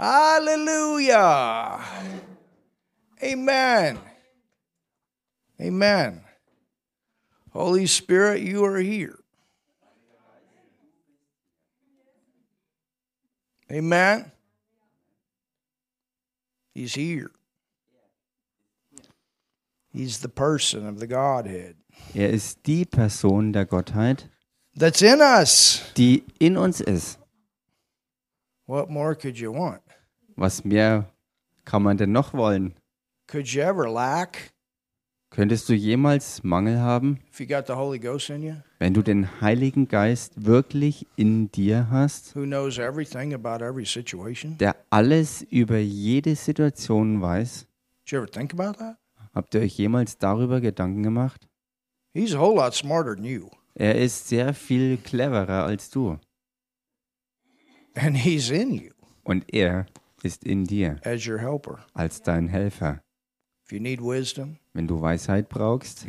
Hallelujah. Amen. Amen. Holy Spirit, you are here. Amen. He's here. He's the person of the Godhead Er ist die Person der Gottheit, that's in us. die in uns ist. What more could you want? Was mehr kann man denn noch wollen? Could you ever lack Könntest du jemals Mangel haben, if you got the Holy Ghost in you, wenn du den Heiligen Geist wirklich in dir hast, who knows everything about every situation? der alles über jede Situation weiß? Did you ever think about that? Habt ihr euch jemals darüber Gedanken gemacht? He's a whole lot smarter than you, Er ist sehr viel cleverer als du and He's in you und er ist in dir als dein Helfer. If you need wisdom, Wenn du Weisheit brauchst,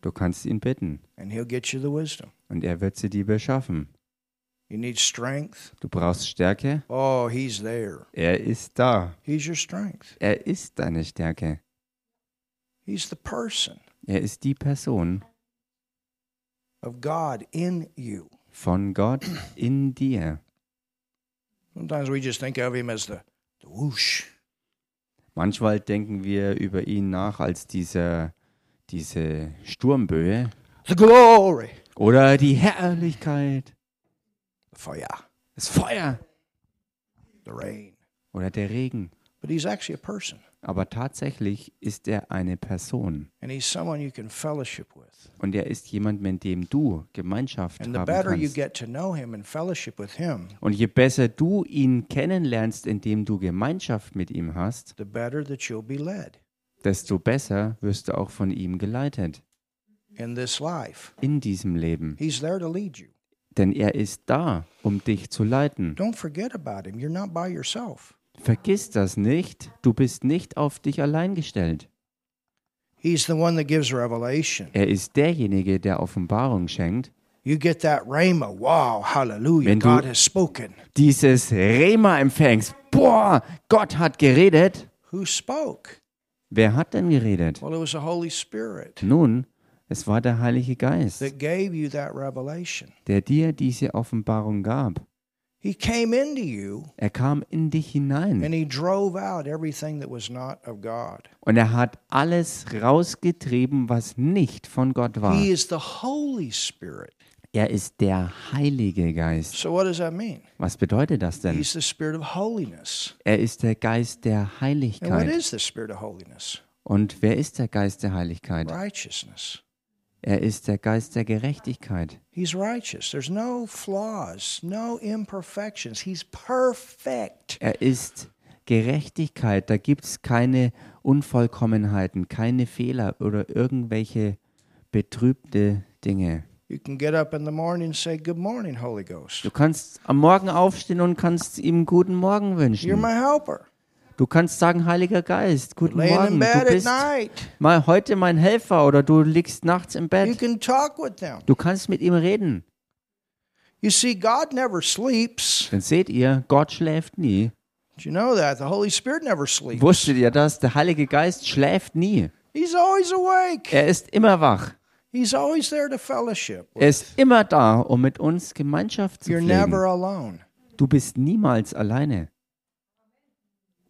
du kannst ihn bitten and He'll get you the wisdom. und er wird sie dir beschaffen. Du brauchst Stärke, Oh, He's there. er ist da. He's your strength. Er ist deine Stärke. He's the person Er ist die Person of God in you. von Gott in dir. Sometimes we just think of Him as the, the whoosh. Manchmal denken wir über ihn nach als diese, diese Sturmböe the glory, oder die Herrlichkeit, the fire, das Feuer the rain. oder der Regen. But He's actually a person, Aber tatsächlich ist er eine Person und er ist jemand, mit dem du Gemeinschaft haben kannst. Und je besser du ihn kennenlernst, indem du Gemeinschaft mit ihm hast, desto besser wirst du auch von ihm geleitet in diesem Leben. Denn er ist da, um dich zu leiten. Don't forget about Him. You're not by yourself. Vergiss das nicht, du bist nicht auf dich allein gestellt. He's the one that gives revelation. Er ist derjenige, der Offenbarung schenkt. You get that rhema. Wow, hallelujah. Wenn du- God has spoken. Dieses Rema empfängst. Boah, Gott hat geredet. Who spoke? Wer hat denn geredet? Well, it was the Holy Spirit Nun, es war der Heilige Geist, that gave you that revelation. der dir diese Offenbarung gab. He came into you Er kam in dich hinein and he drove out everything that was not of God. und er hat alles rausgetrieben, was nicht von Gott war. He is the Holy Spirit. Er ist der Heilige Geist. So, what does that mean? Was bedeutet das denn? He's the Spirit of holiness. Er ist der Geist der And what Heiligkeit. is the Spirit of holiness? Und wer ist der Geist der Heiligkeit? Righteousness. Er ist der Geist der Gerechtigkeit. He's righteous. There's no flaws, no imperfections. He's perfect. Er ist Gerechtigkeit. Da gibt es keine Unvollkommenheiten, keine Fehler oder irgendwelche betrübte Dinge. You can get up in the morning and say, Good morning, Holy Ghost. Du kannst am Morgen aufstehen und kannst ihm guten Morgen You're wünschen. my helper. Du kannst sagen, Heiliger Geist, guten Laying Morgen. Du bist mal heute mein Helfer oder du liegst nachts im Bett. with. Du kannst mit ihm reden. You see, God never sleeps. Dann seht ihr, Gott schläft nie. Did you know that? The Holy Spirit never sleeps. Wusstet ihr das? Der Heilige Geist schläft nie. He's always awake. Er ist immer wach. He's always there to fellowship. Er ist immer da, um mit uns Gemeinschaft zu You're never pflegen. alone. Du bist niemals alleine.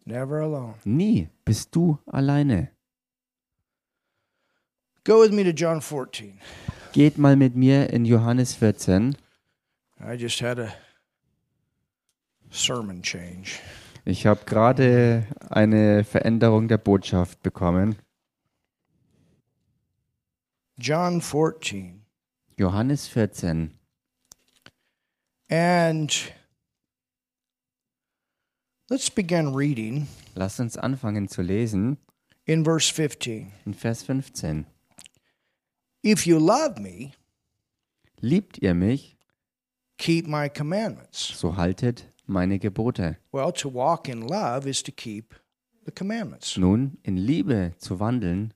Never alone. Nie bist du alleine. Go with me to John 14. Geht mal mit mir in Johannes 14. I just had a sermon change. Ich habe gerade eine Veränderung der Botschaft bekommen. John 14. Johannes 14. And let's begin reading Lasst uns anfangen zu lesen in verse 15. in Vers 15. If you love me, Liebt ihr mich, keep my commandments. so haltet meine Gebote. Well, to walk in love is to keep the commandments. Nun, in Liebe zu wandeln,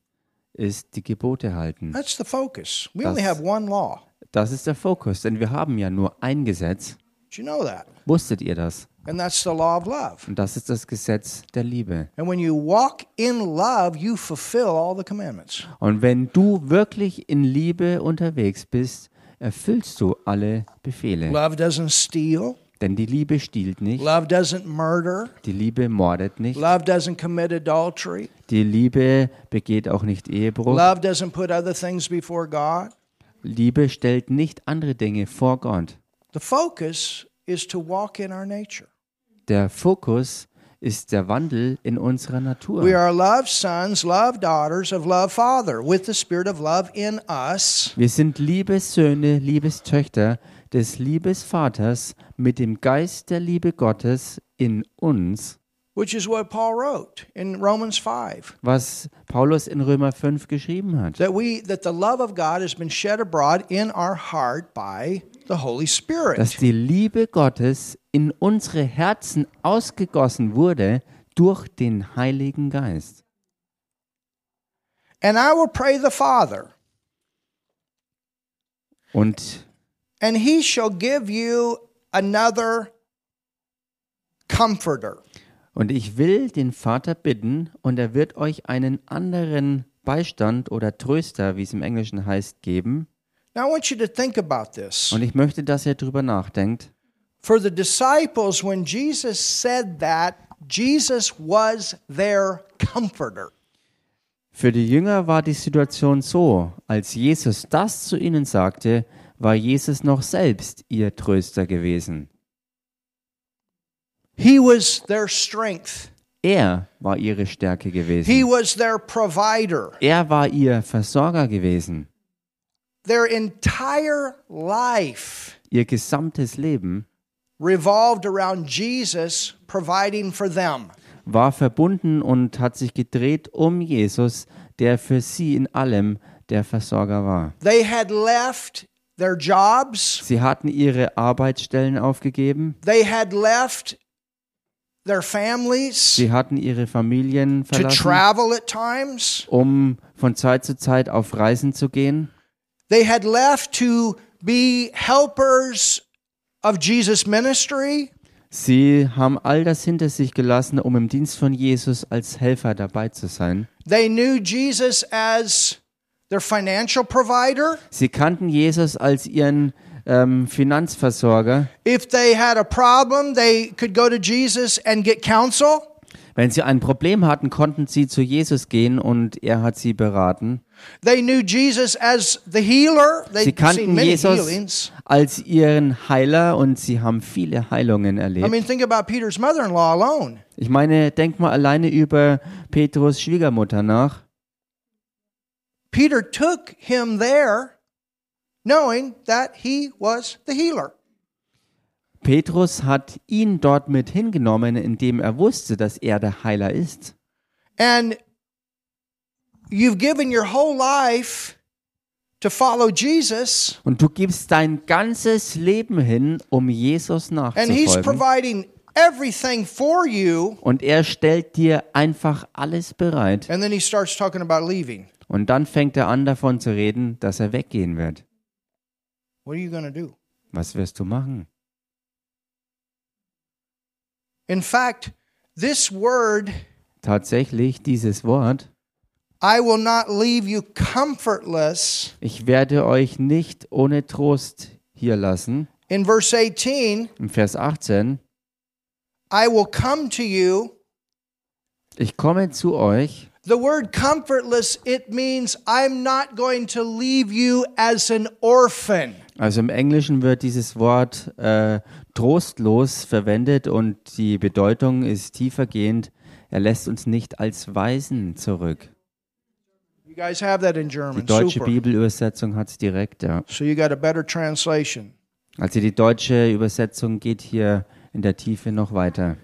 ist die Gebote halten. That's the focus. We only Das- have one law. Das ist der Fokus, denn wir haben ja nur ein Gesetz. Did you know that? Wusstet ihr das? And that's the law of love. Und das ist das Gesetz der Liebe. And when you walk in love, you fulfill all the commandments. Und wenn du wirklich in Liebe unterwegs bist, erfüllst du alle Befehle. Love doesn't steal. Denn die Liebe stiehlt nicht, Love doesn't murder. die Liebe mordet nicht, Love doesn't commit adultery. die Liebe begeht auch nicht Ehebruch, Love doesn't put other things before God. Liebe stellt nicht andere Dinge vor Gott. The focus is to walk in our nature. Der Fokus ist der Wandel in unserer Natur. We are love sons, love daughters of love Father, with the spirit of love in us. Wir sind Liebessöhne, Liebestöchter des Liebesvaters mit dem Geist der Liebe Gottes in uns, Which is what Paul wrote in Romans 5. was Paulus in Römer 5 geschrieben hat. That we that the love of God has been shed abroad in our heart by the Holy Dass die Liebe Gottes in unsere Herzen ausgegossen wurde durch den Heiligen Geist. And I will pray the Father, Und and he shall give you another comforter. Und ich will den Vater bitten, und er wird euch einen anderen Beistand oder Tröster, wie es im Englischen heißt, geben. Now I want you to think about this. Und ich möchte, dass ihr drüber nachdenkt. For the disciples, when Jesus said that, Jesus was their comforter. Für die Jünger war die Situation so, als Jesus das zu ihnen sagte, war Jesus noch selbst ihr Tröster gewesen. He was their strength. Er war ihre Stärke He gewesen. was their provider. Er war ihr Versorger gewesen. Their entire life Ihr gesamtes Leben revolved around Jesus providing for them. war verbunden und hat sich gedreht um Jesus, der für sie in allem der Versorger war. They had left their jobs, Sie hatten ihre Arbeitsstellen aufgegeben, they had left their families sie hatten ihre Familien to verlassen, travel at times. um von Zeit zu Zeit auf Reisen zu gehen. They had left to be helpers of Jesus' ministry. Sie haben all das hinter sich gelassen, um im Dienst von Jesus als Helfer dabei zu sein. They knew Jesus as their financial provider. Sie kannten Jesus als ihren ähm, Finanzversorger. If they had a problem, they could go to Jesus and get counsel. Wenn sie ein Problem hatten, konnten sie zu Jesus gehen und er hat sie beraten. They knew Jesus as the healer. Sie kannten Jesus healings. als ihren Heiler und sie haben viele Heilungen I erlebt. mean, think about Peter's mother-in-law alone. Ich meine, denk mal alleine über Petrus Schwiegermutter nach. Peter took him there knowing that he was the healer. Petrus hat ihn dort mit hingenommen, indem er wusste, dass er der Heiler ist. And you've given your whole life to follow Jesus, Und du gibst dein ganzes Leben hin, um Jesus and he's nachzufolgen. providing everything for you. Und er stellt dir einfach alles bereit. And then he starts talking about leaving. Und dann fängt er an davon zu reden, dass er weggehen wird. What are you to do? Was wirst du machen? In fact, this word, Tatsächlich, dieses Wort, I will not leave you comfortless, ich werde euch nicht ohne Trost hier lassen. in verse 18, Im Vers 18, I will come to you. ich komme zu euch. The word comfortless, it means I'm not going to leave you as an orphan. Also im Englischen wird dieses Wort äh, trostlos verwendet und die Bedeutung ist tiefergehend. Er lässt uns nicht als Waisen zurück. Die deutsche. Bibelübersetzung hat es direkt, ja. Also die deutsche Übersetzung geht hier in der Tiefe noch weiter.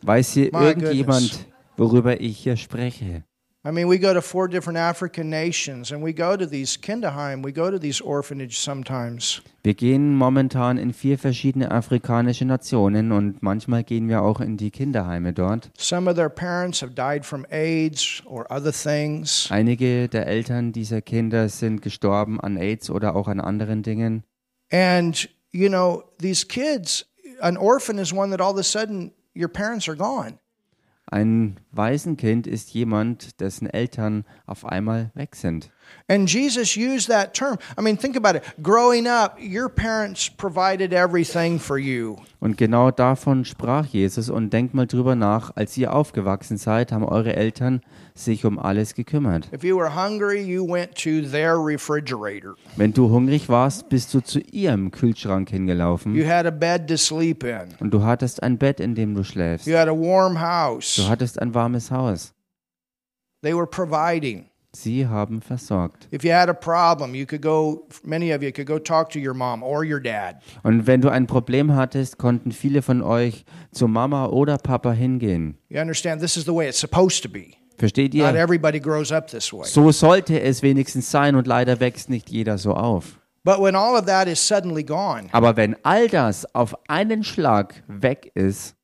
Weiß hier irgendjemand, worüber ich hier spreche? I mean, we go to four different African nations and we go to these Kinderheim, we go to these orphanages sometimes. Wir gehen momentan in vier verschiedene afrikanische Nationen und manchmal gehen wir auch in die Kinderheime dort. Some of their parents have died from AIDS or other things. Einige der Eltern dieser Kinder sind gestorben an AIDS oder auch an anderen Dingen. And you know, these kids, an orphan is one that all of a sudden your parents are gone. Ein Waisenkind ist jemand, dessen Eltern auf einmal weg sind. And Jesus used that term. I mean, think about it. Growing up, your parents provided everything for you. Und genau davon sprach Jesus. Und denkt mal drüber nach, als ihr aufgewachsen seid, haben eure Eltern sich um alles gekümmert. If you were hungry, you went to their refrigerator. Wenn du hungrig warst, bist du zu ihrem Kühlschrank hingelaufen You had a bed to sleep in. und du hattest ein Bett, in dem du schläfst. You had a warm house. Du hattest ein warmes Haus. They were providing. Sie haben versorgt. If you had a problem, you could go, many of you could go talk to your mom or your dad. Und wenn du ein Problem hattest, konnten viele von euch zu Mama oder Papa hingehen. You understand? This is the way it's supposed to be. Versteht Not ihr? everybody grows up this way. So sollte es wenigstens sein und leider wächst nicht jeder so auf. But when all of that is suddenly gone, Aber wenn all das auf einen Schlag weg ist,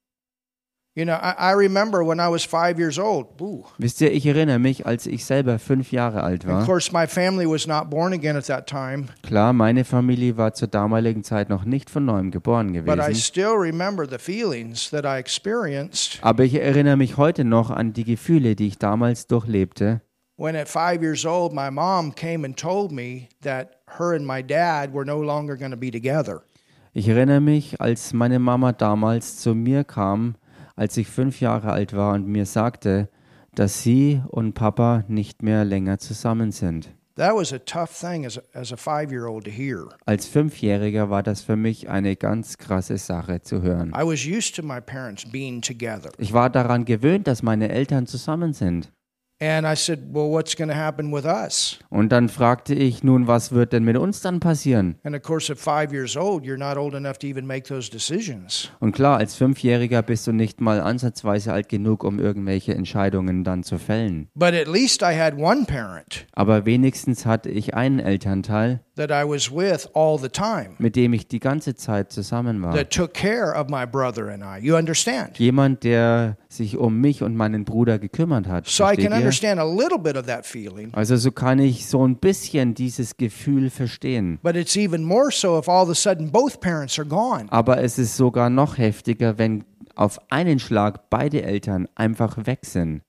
you know, I, I remember when I was five years old. Ooh. wisst ihr, ich erinnere mich, als ich selber fünf Jahre alt Of war. course, my family was not born again at that time, Klar, meine Familie war zur damaligen Zeit noch nicht von neuem geboren but I gewesen. still remember the feelings that I experienced Aber ich erinnere mich heute noch an die Gefühle, die ich damals durchlebte, when at five years old, my mom came and told me that her and my dad were no longer going to be together. Ich erinnere mich, als meine Mama damals zu mir kam, als ich fünf Jahre alt war und mir sagte, dass sie und Papa nicht mehr länger zusammen sind. That was a tough thing as a, as a five year old to hear. Als Fünfjähriger war das für mich eine ganz krasse Sache zu hören. Ich war daran gewöhnt, dass meine Eltern zusammen sind. And I said, Well, what's going to happen with us? Und dann fragte ich, nun, was wird denn mit uns dann passieren? And of course, at five years old, you're not old enough to even make those decisions. Und klar, als Fünfjähriger bist du nicht mal ansatzweise alt genug, um irgendwelche Entscheidungen dann zu fällen. But at least I had one parent Aber wenigstens hatte ich einen Elternteil, that I was with all the time mit dem ich die ganze Zeit zusammen war. that took care of my brother and I. You understand? Jemand, der sich um mich und meinen Bruder gekümmert hat. So I Versteht can ihr? understand a little bit of that feeling. Also so kann ich so ein bisschen dieses Gefühl verstehen. But it's even more so if all of a sudden both parents are gone. Aber es ist sogar noch heftiger, wenn auf einen Schlag beide Eltern einfach weg sind.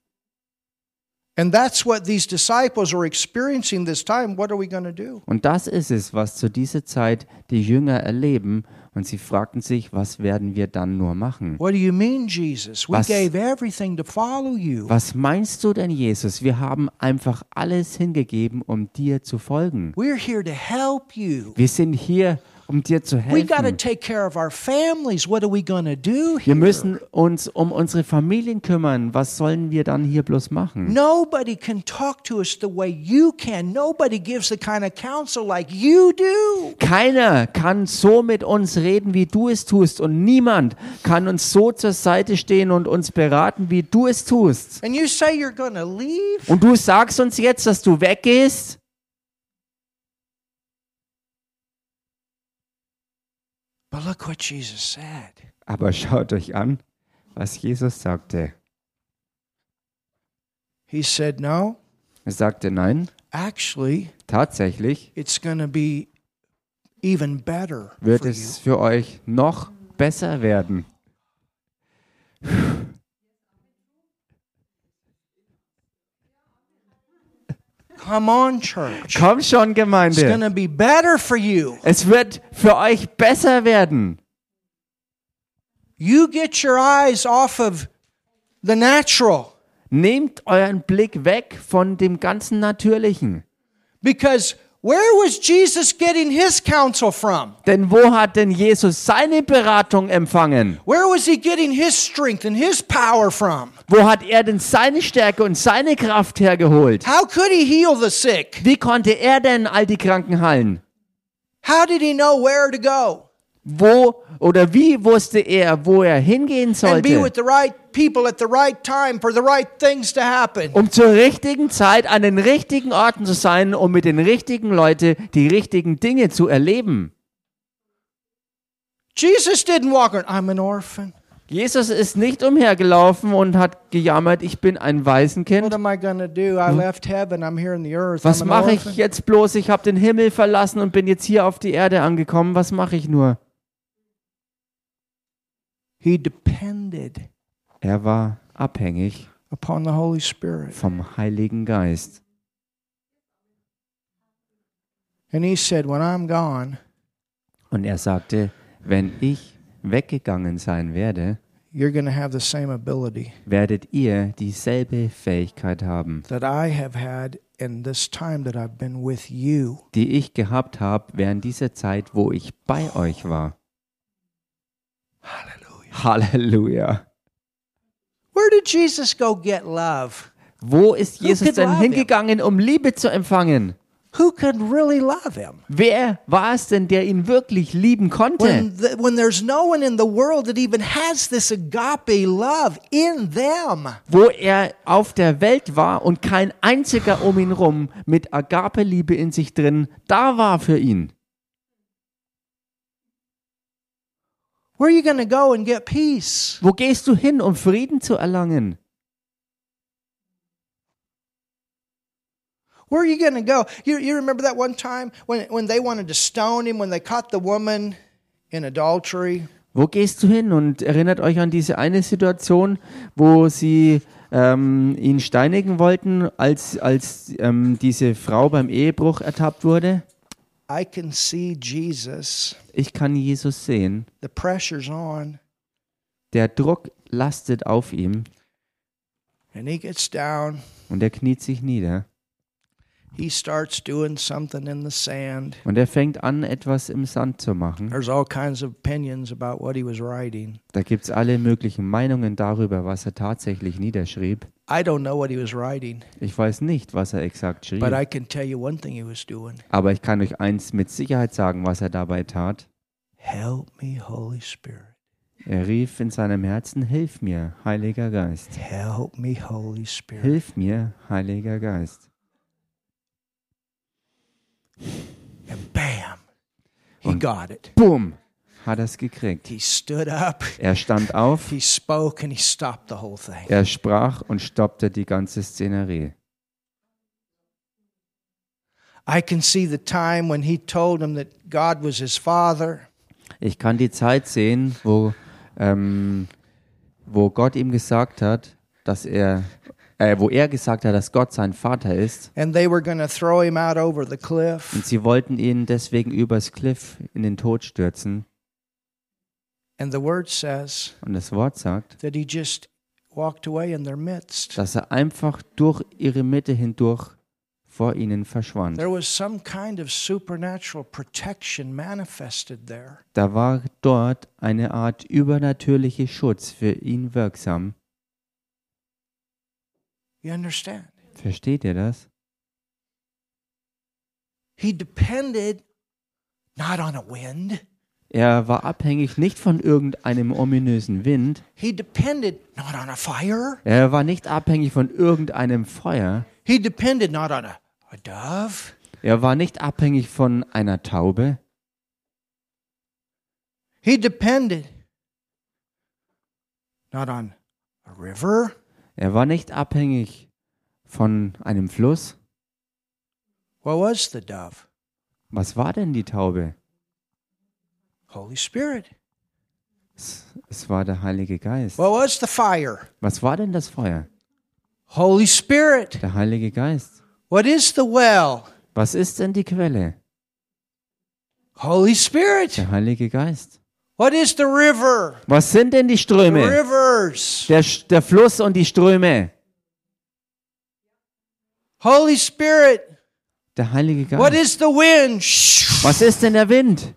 And that's what these disciples are experiencing this time. What are we going to do? Und das ist es, was zu dieser Zeit die Jünger erleben. Und sie fragten sich, was werden wir dann nur machen? What do you mean, Jesus? We Was- gave everything to follow you. Was meinst du denn, Jesus? Wir haben einfach alles hingegeben, um dir zu folgen. We're here to help you. Wir sind hier, um dir zu helfen. take care of our families. What are we going to do Wir müssen uns um unsere Familien kümmern. Was sollen wir dann hier bloß machen? Nobody can talk to us the way you can. Nobody gives the kind of counsel like you do. Keiner kann so mit uns reden, wie du es tust. Und niemand kann uns so zur Seite stehen und uns beraten, wie du es tust. And you say you're going to leave? Und du sagst uns jetzt, dass du weggehst? But look what Jesus said. Aber schaut euch an, was Jesus sagte. He said, No, Er sagte, nein, actually, tatsächlich it's going to be even better wird es für euch noch besser werden. Come on, church. Komm schon, It's Gemeinde. to be better for you. Es wird für euch besser werden. You get your eyes off of the natural Nehmt euren Blick weg von dem ganzen Natürlichen. because where was Jesus getting his counsel from? Denn wo hat denn Jesus seine Beratung empfangen? Where was he getting his strength and his power from? Wo hat er denn seine Stärke und seine Kraft hergeholt? How could he heal the sick? Wie konnte er denn all die Kranken heilen? How did he know where to go Wo oder wie wusste er, wo er hingehen sollte? right? Um zur richtigen Zeit an den richtigen Orten zu sein, um mit den richtigen Leuten die richtigen Dinge zu erleben. Jesus didn't walk around, I'm an orphan. Jesus ist nicht umhergelaufen und hat gejammert, ich bin ein Waisenkind. earth. Was mache ich jetzt bloß? Ich habe den Himmel verlassen und bin jetzt hier auf die Erde angekommen. Was mache ich nur? He depended Er war abhängig upon the Holy Spirit. vom Heiligen Geist. And he said, When I'm gone, Und er sagte, wenn ich weggegangen sein werde, you're going to have the same ability werdet ihr dieselbe Fähigkeit haben, that I have had in this time that I've been with you. die ich gehabt habe während dieser Zeit, wo ich bei euch war. Hallelujah. Halleluja. Where did Jesus go get love? Wo ist Jesus denn hingegangen, um Liebe zu empfangen? Who could really love him? Wer war es denn, der ihn wirklich lieben konnte? When, the, when there's no one in the world that even has this agape love in them. Wo er auf der Welt war und kein einziger um ihn rum mit Agape-Liebe in sich drin da war für ihn. Where are you going to go and get peace? Wo gehst du hin, um Frieden zu erlangen? Where are you going to go? You, you remember that one time when, when they wanted to stone him, when they caught the woman in adultery? Wo gehst du hin? Und erinnert euch an diese eine Situation, wo sie ähm, ihn steinigen wollten, als, als ähm, diese Frau beim Ehebruch ertappt wurde? I can see Jesus. Ich kann Jesus sehen. The pressure's on, Der Druck lastet auf ihm and he gets down. und er kniet sich nieder. He starts doing something in the sand. Und er fängt an, etwas im Sand zu machen. There's all kinds of opinions about what he was writing. Da gibt es alle möglichen Meinungen darüber, was er tatsächlich niederschrieb. I don't know what he was writing, Ich weiß nicht, was er exakt schrieb. but I can tell you one thing he was doing. Aber ich kann euch eins mit Sicherheit sagen, was er dabei tat. Help me, Holy Spirit. Er rief in seinem Herzen, Hilf mir, Heiliger Geist. Help me, Holy Spirit. Hilf mir, Heiliger Geist. And bam, he Und- got it. Bumm, hat er es gekriegt. He stood up, Er stand auf, he spoke, and he stopped the whole thing. er sprach und stoppte die ganze Szenerie. I can see the time when he told him that God was his father. Ich kann die Zeit sehen, wo, ähm, wo Gott ihm gesagt hat, dass er, äh, wo er gesagt hat, dass Gott sein Vater ist. And they were going to throw him out over the cliff. Und sie wollten ihn deswegen übers Cliff in den Tod stürzen. And the word says Und das Wort sagt, that he just walked away in their midst. dass er einfach durch ihre Mitte hindurch vor ihnen verschwand. There was some kind of supernatural protection manifested there. Da war dort eine Art übernatürliche Schutz für ihn wirksam. You understand? Versteht ihr das? He depended not on a wind. Er war abhängig nicht von irgendeinem ominösen Wind. He depended not on a fire. Er war nicht abhängig von irgendeinem Feuer. He depended not on a, a dove. Er war nicht abhängig von einer Taube. He depended not on a river. Er war nicht abhängig von einem Fluss. What was the dove? Was war denn die Taube? Holy Spirit. Es, es war der Heilige Geist. What was the fire? Was war denn das Feuer? Holy Spirit. Der Heilige Geist. What is the well? Was ist denn die Quelle? Holy Spirit. Der Heilige Geist. What is the river? Was sind denn die The Ströme? rivers. Der, der Fluss und die Ströme. Holy Spirit. Der Heilige What Geist. is the wind? Was ist denn der Wind?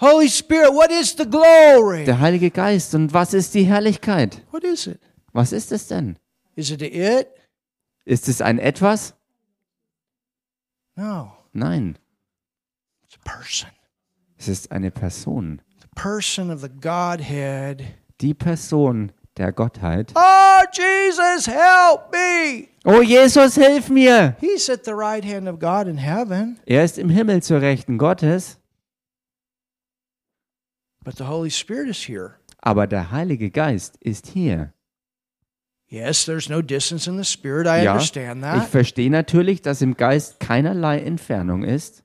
Holy Spirit, what is the glory? Der Heilige Geist. Und was ist die Herrlichkeit? What is it? Was ist es denn? Is it it? Ist es ein Etwas? No, Nein, it's a person. es ist eine Person. The person of the Godhead. Die Person der Gottheit. Oh, Jesus, help me. Oh Jesus, hilf mir! He's at the right hand of God in heaven, Er ist im Himmel zur Rechten Gottes, but the Holy Spirit is here. aber der Heilige Geist ist hier. Yes, there's no distance in the Spirit. I Ja, understand ich that. verstehe natürlich, dass im Geist keinerlei Entfernung ist,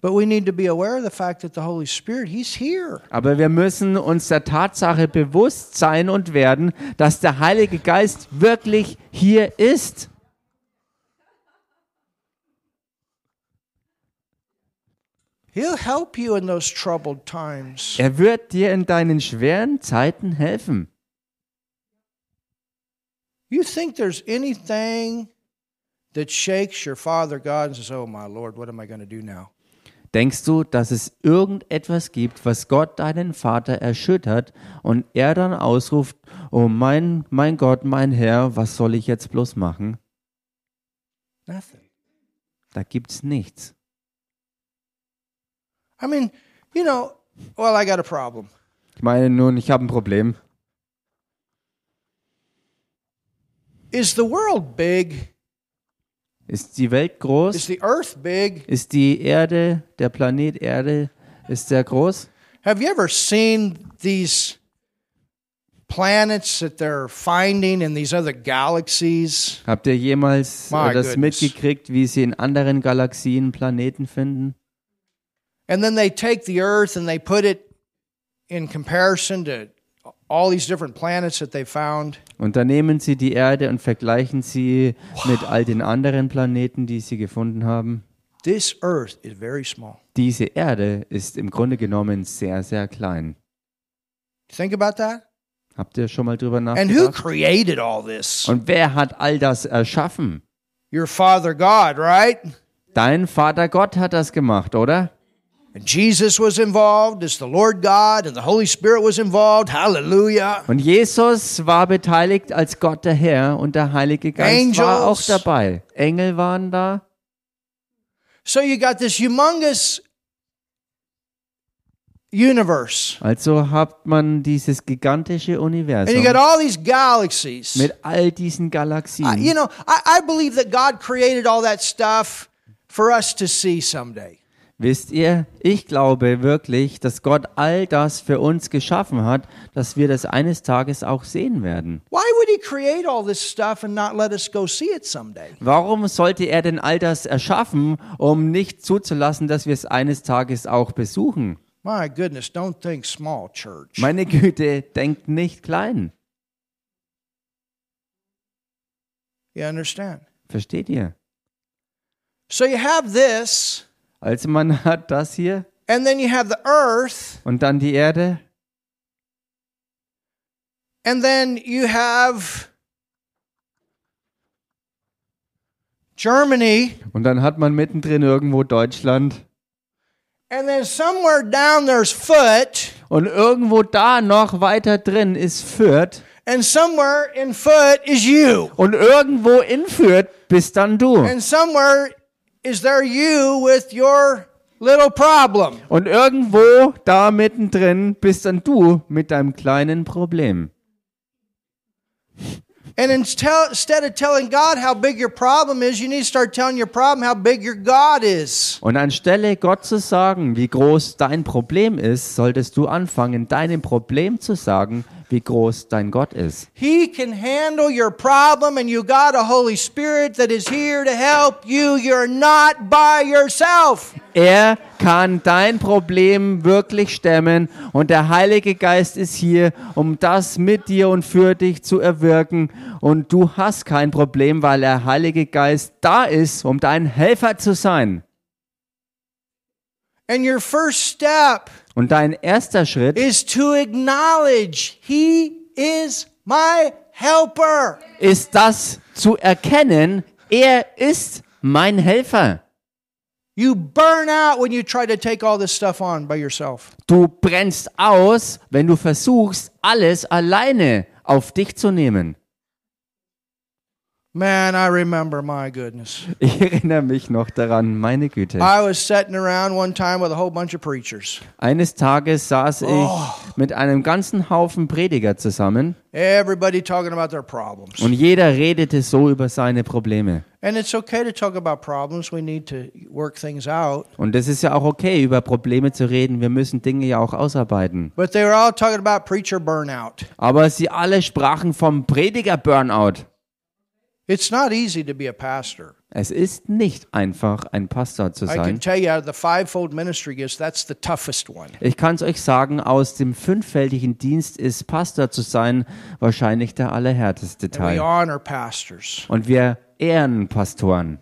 But we need to be aware of the fact that the Holy Spirit, He's here. Aber wir müssen uns der Tatsache bewusst sein und werden, dass der Heilige Geist wirklich hier ist. He'll help you in those troubled times. Er wird dir in deinen schweren Zeiten helfen. You think there's anything that shakes your Father God and says, Oh, my Lord, what am I going to do now? Denkst du, dass es irgendetwas gibt, was Gott deinen Vater erschüttert und er dann ausruft, oh mein, mein Gott, mein Herr, was soll ich jetzt bloß machen? Nothing. Da gibt's nichts. I mean, you know, well, I got a problem. Ich meine nun, ich habe ein Problem. Is the world big? Ist die Welt Is groß? the earth big? Ist die Erde, der Planet Erde, ist der groß? Have you ever seen these planets that they're finding in these other galaxies? Habt ihr jemals My das goodness. mitgekriegt, wie sie in anderen Galaxien Planeten finden? And then they take the earth and they put it in comparison to all these different planets that they found. Und dann nehmen sie die Erde und vergleichen sie mit all den anderen Planeten, die sie gefunden haben. This earth is very small. Diese Erde ist im Grunde genommen sehr, sehr klein. Think about that? Habt ihr schon mal drüber And who nachgedacht? created all this? Und wer hat all das erschaffen? Your Father God, right? Dein Vater Gott hat das gemacht, oder? And Jesus was involved as the Lord God, and the Holy Spirit was involved. Hallelujah. Und Jesus war beteiligt als Gott der Herr und der Heilige Geist war auch dabei. Engel waren da. So you got this humongous universe, Also hat man dieses gigantische Universum. and you got all these galaxies. mit all diesen I- Galaxien. you know, I, I believe that God created all that stuff for us to see someday. Wisst ihr, ich glaube wirklich, dass Gott all das für uns geschaffen hat, dass wir das eines Tages auch sehen werden. Why would He create all this stuff and not let us go see it someday? Warum sollte er denn all das erschaffen, um nicht zuzulassen, dass wir es eines Tages auch besuchen? My goodness, don't think small, church. Meine Güte, denkt nicht klein. You understand? Versteht ihr? So you have this, Also man hat das hier and then you have the earth, und dann die Erde. And then you have Germany, und dann hat man mittendrin irgendwo Deutschland. And then somewhere down there's Foot, und irgendwo da noch weiter drin ist Fürth. And somewhere in Foot is you, und irgendwo in Fürth bist dann du. and somewhere is there you with your little problem. Und irgendwo da mittendrin bist dann du mit deinem kleinen Problem. And instead instead of telling God how big your problem is, you need to start telling your problem how big your God is. Und anstelle Gott zu sagen, wie groß dein Problem ist, solltest du anfangen, deinem Problem zu sagen, wie groß dein Gott ist. He can handle your problem, and you got a Holy Spirit that is here to help you. You're not by yourself. Er kann dein Problem wirklich stemmen und der Heilige Geist ist hier, um das mit dir und für dich zu erwirken. Und du hast kein Problem, weil der Heilige Geist da ist, um dein Helfer zu sein. And your first step Und dein erster Schritt is to acknowledge He is my helper. ist das zu erkennen, er ist mein Helfer. You burn out when you try to take all this stuff on by yourself. Du brennst aus, wenn du versuchst, alles alleine auf dich zu nehmen. Man, I remember, my goodness. Ich erinnere mich noch daran, meine Güte. I was sitting around one time with a whole bunch of preachers. Eines Tages saß Oh. ich mit einem ganzen Haufen Prediger zusammen Everybody talking about their problems. und jeder redete so über seine Probleme. And it's okay to talk about problems. We need to work things out. Und es ist ja auch okay, über Probleme zu reden. Wir müssen Dinge ja auch ausarbeiten. But they were all talking about preacher burnout. Aber sie alle sprachen vom Prediger-Burnout. It's not easy to be a pastor. Es ist nicht einfach, ein Pastor zu I can sein. tell you out of the fivefold ministry gifts, that's the toughest one. Ich kann es euch sagen, aus dem fünffältigen Dienst ist Pastor zu sein wahrscheinlich der allerhärteste And we Teil. honor pastors. Und wir ehren Pastoren.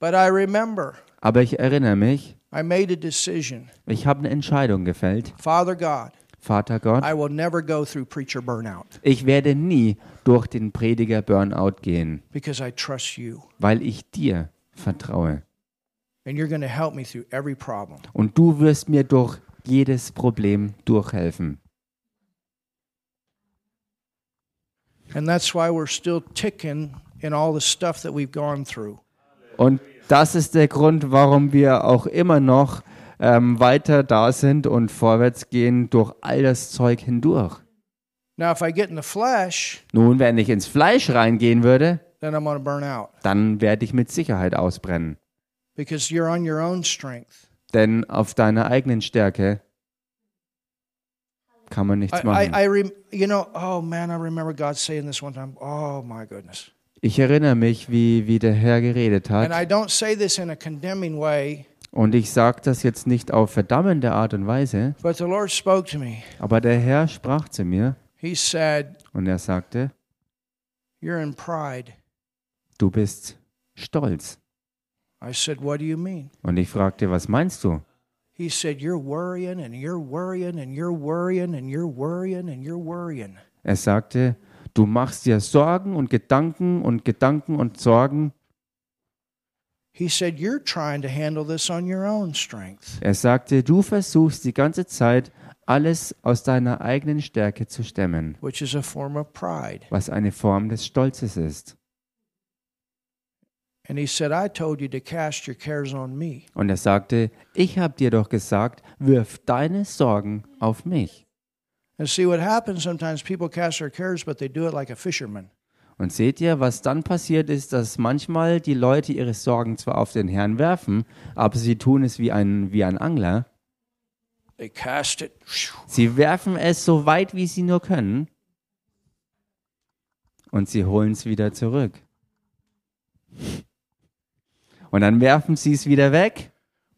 But I remember Aber ich erinnere mich, I made a decision. ich habe eine Entscheidung gefällt. Father God, Vater Gott, I will never go through preacher burnout ich werde nie durch den Prediger Burnout gehen, because I trust you. weil ich dir vertraue. And you're going to help me through every problem. Und du wirst mir durch jedes Problem durchhelfen. And that's why we're still ticking in all the stuff that we've gone through. Und das ist der Grund, warum wir auch immer noch ähm, weiter da sind und vorwärts gehen durch all das Zeug hindurch. Now, if I get in the flesh, Nun, wenn ich ins Fleisch reingehen würde, then I'm to burn out dann werde ich mit Sicherheit ausbrennen. because you're on your own strength. Denn auf deiner eigenen Stärke kann man nichts I, machen. I rem, you know, oh man, I remember God saying this one time. Oh my goodness. Ich erinnere mich, wie, wie der Herr geredet And hat. I don't say this in a condemning way, Und ich sage das jetzt nicht auf verdammende Art und Weise, but the Lord spoke to me. aber der Herr sprach zu mir He said, und er sagte, You're in pride. du bist stolz. I said, What do you mean? Und ich fragte, was meinst du? He said, You're worrying and you're worrying and you're worrying and you're worrying and you're worrying. Er sagte, du machst dir Sorgen und Gedanken und Gedanken und Sorgen. He said, You're trying to handle this on your own strength. Er sagte, du versuchst die ganze Zeit, alles aus deiner eigenen Stärke zu stemmen, which is a form of pride. was eine Form des Stolzes ist. Und er sagte, ich habe dir doch gesagt, wirf deine Sorgen auf mich. And see what happens sometimes people cast their cares, but they do it like a fisherman. Und seht ihr, was dann passiert ist, dass manchmal die Leute ihre Sorgen zwar auf den Herrn werfen, aber sie tun es wie ein, wie ein Angler. They cast it. Sie werfen es so weit, wie sie nur können. Und sie holen es wieder zurück. Und dann werfen sie es wieder weg.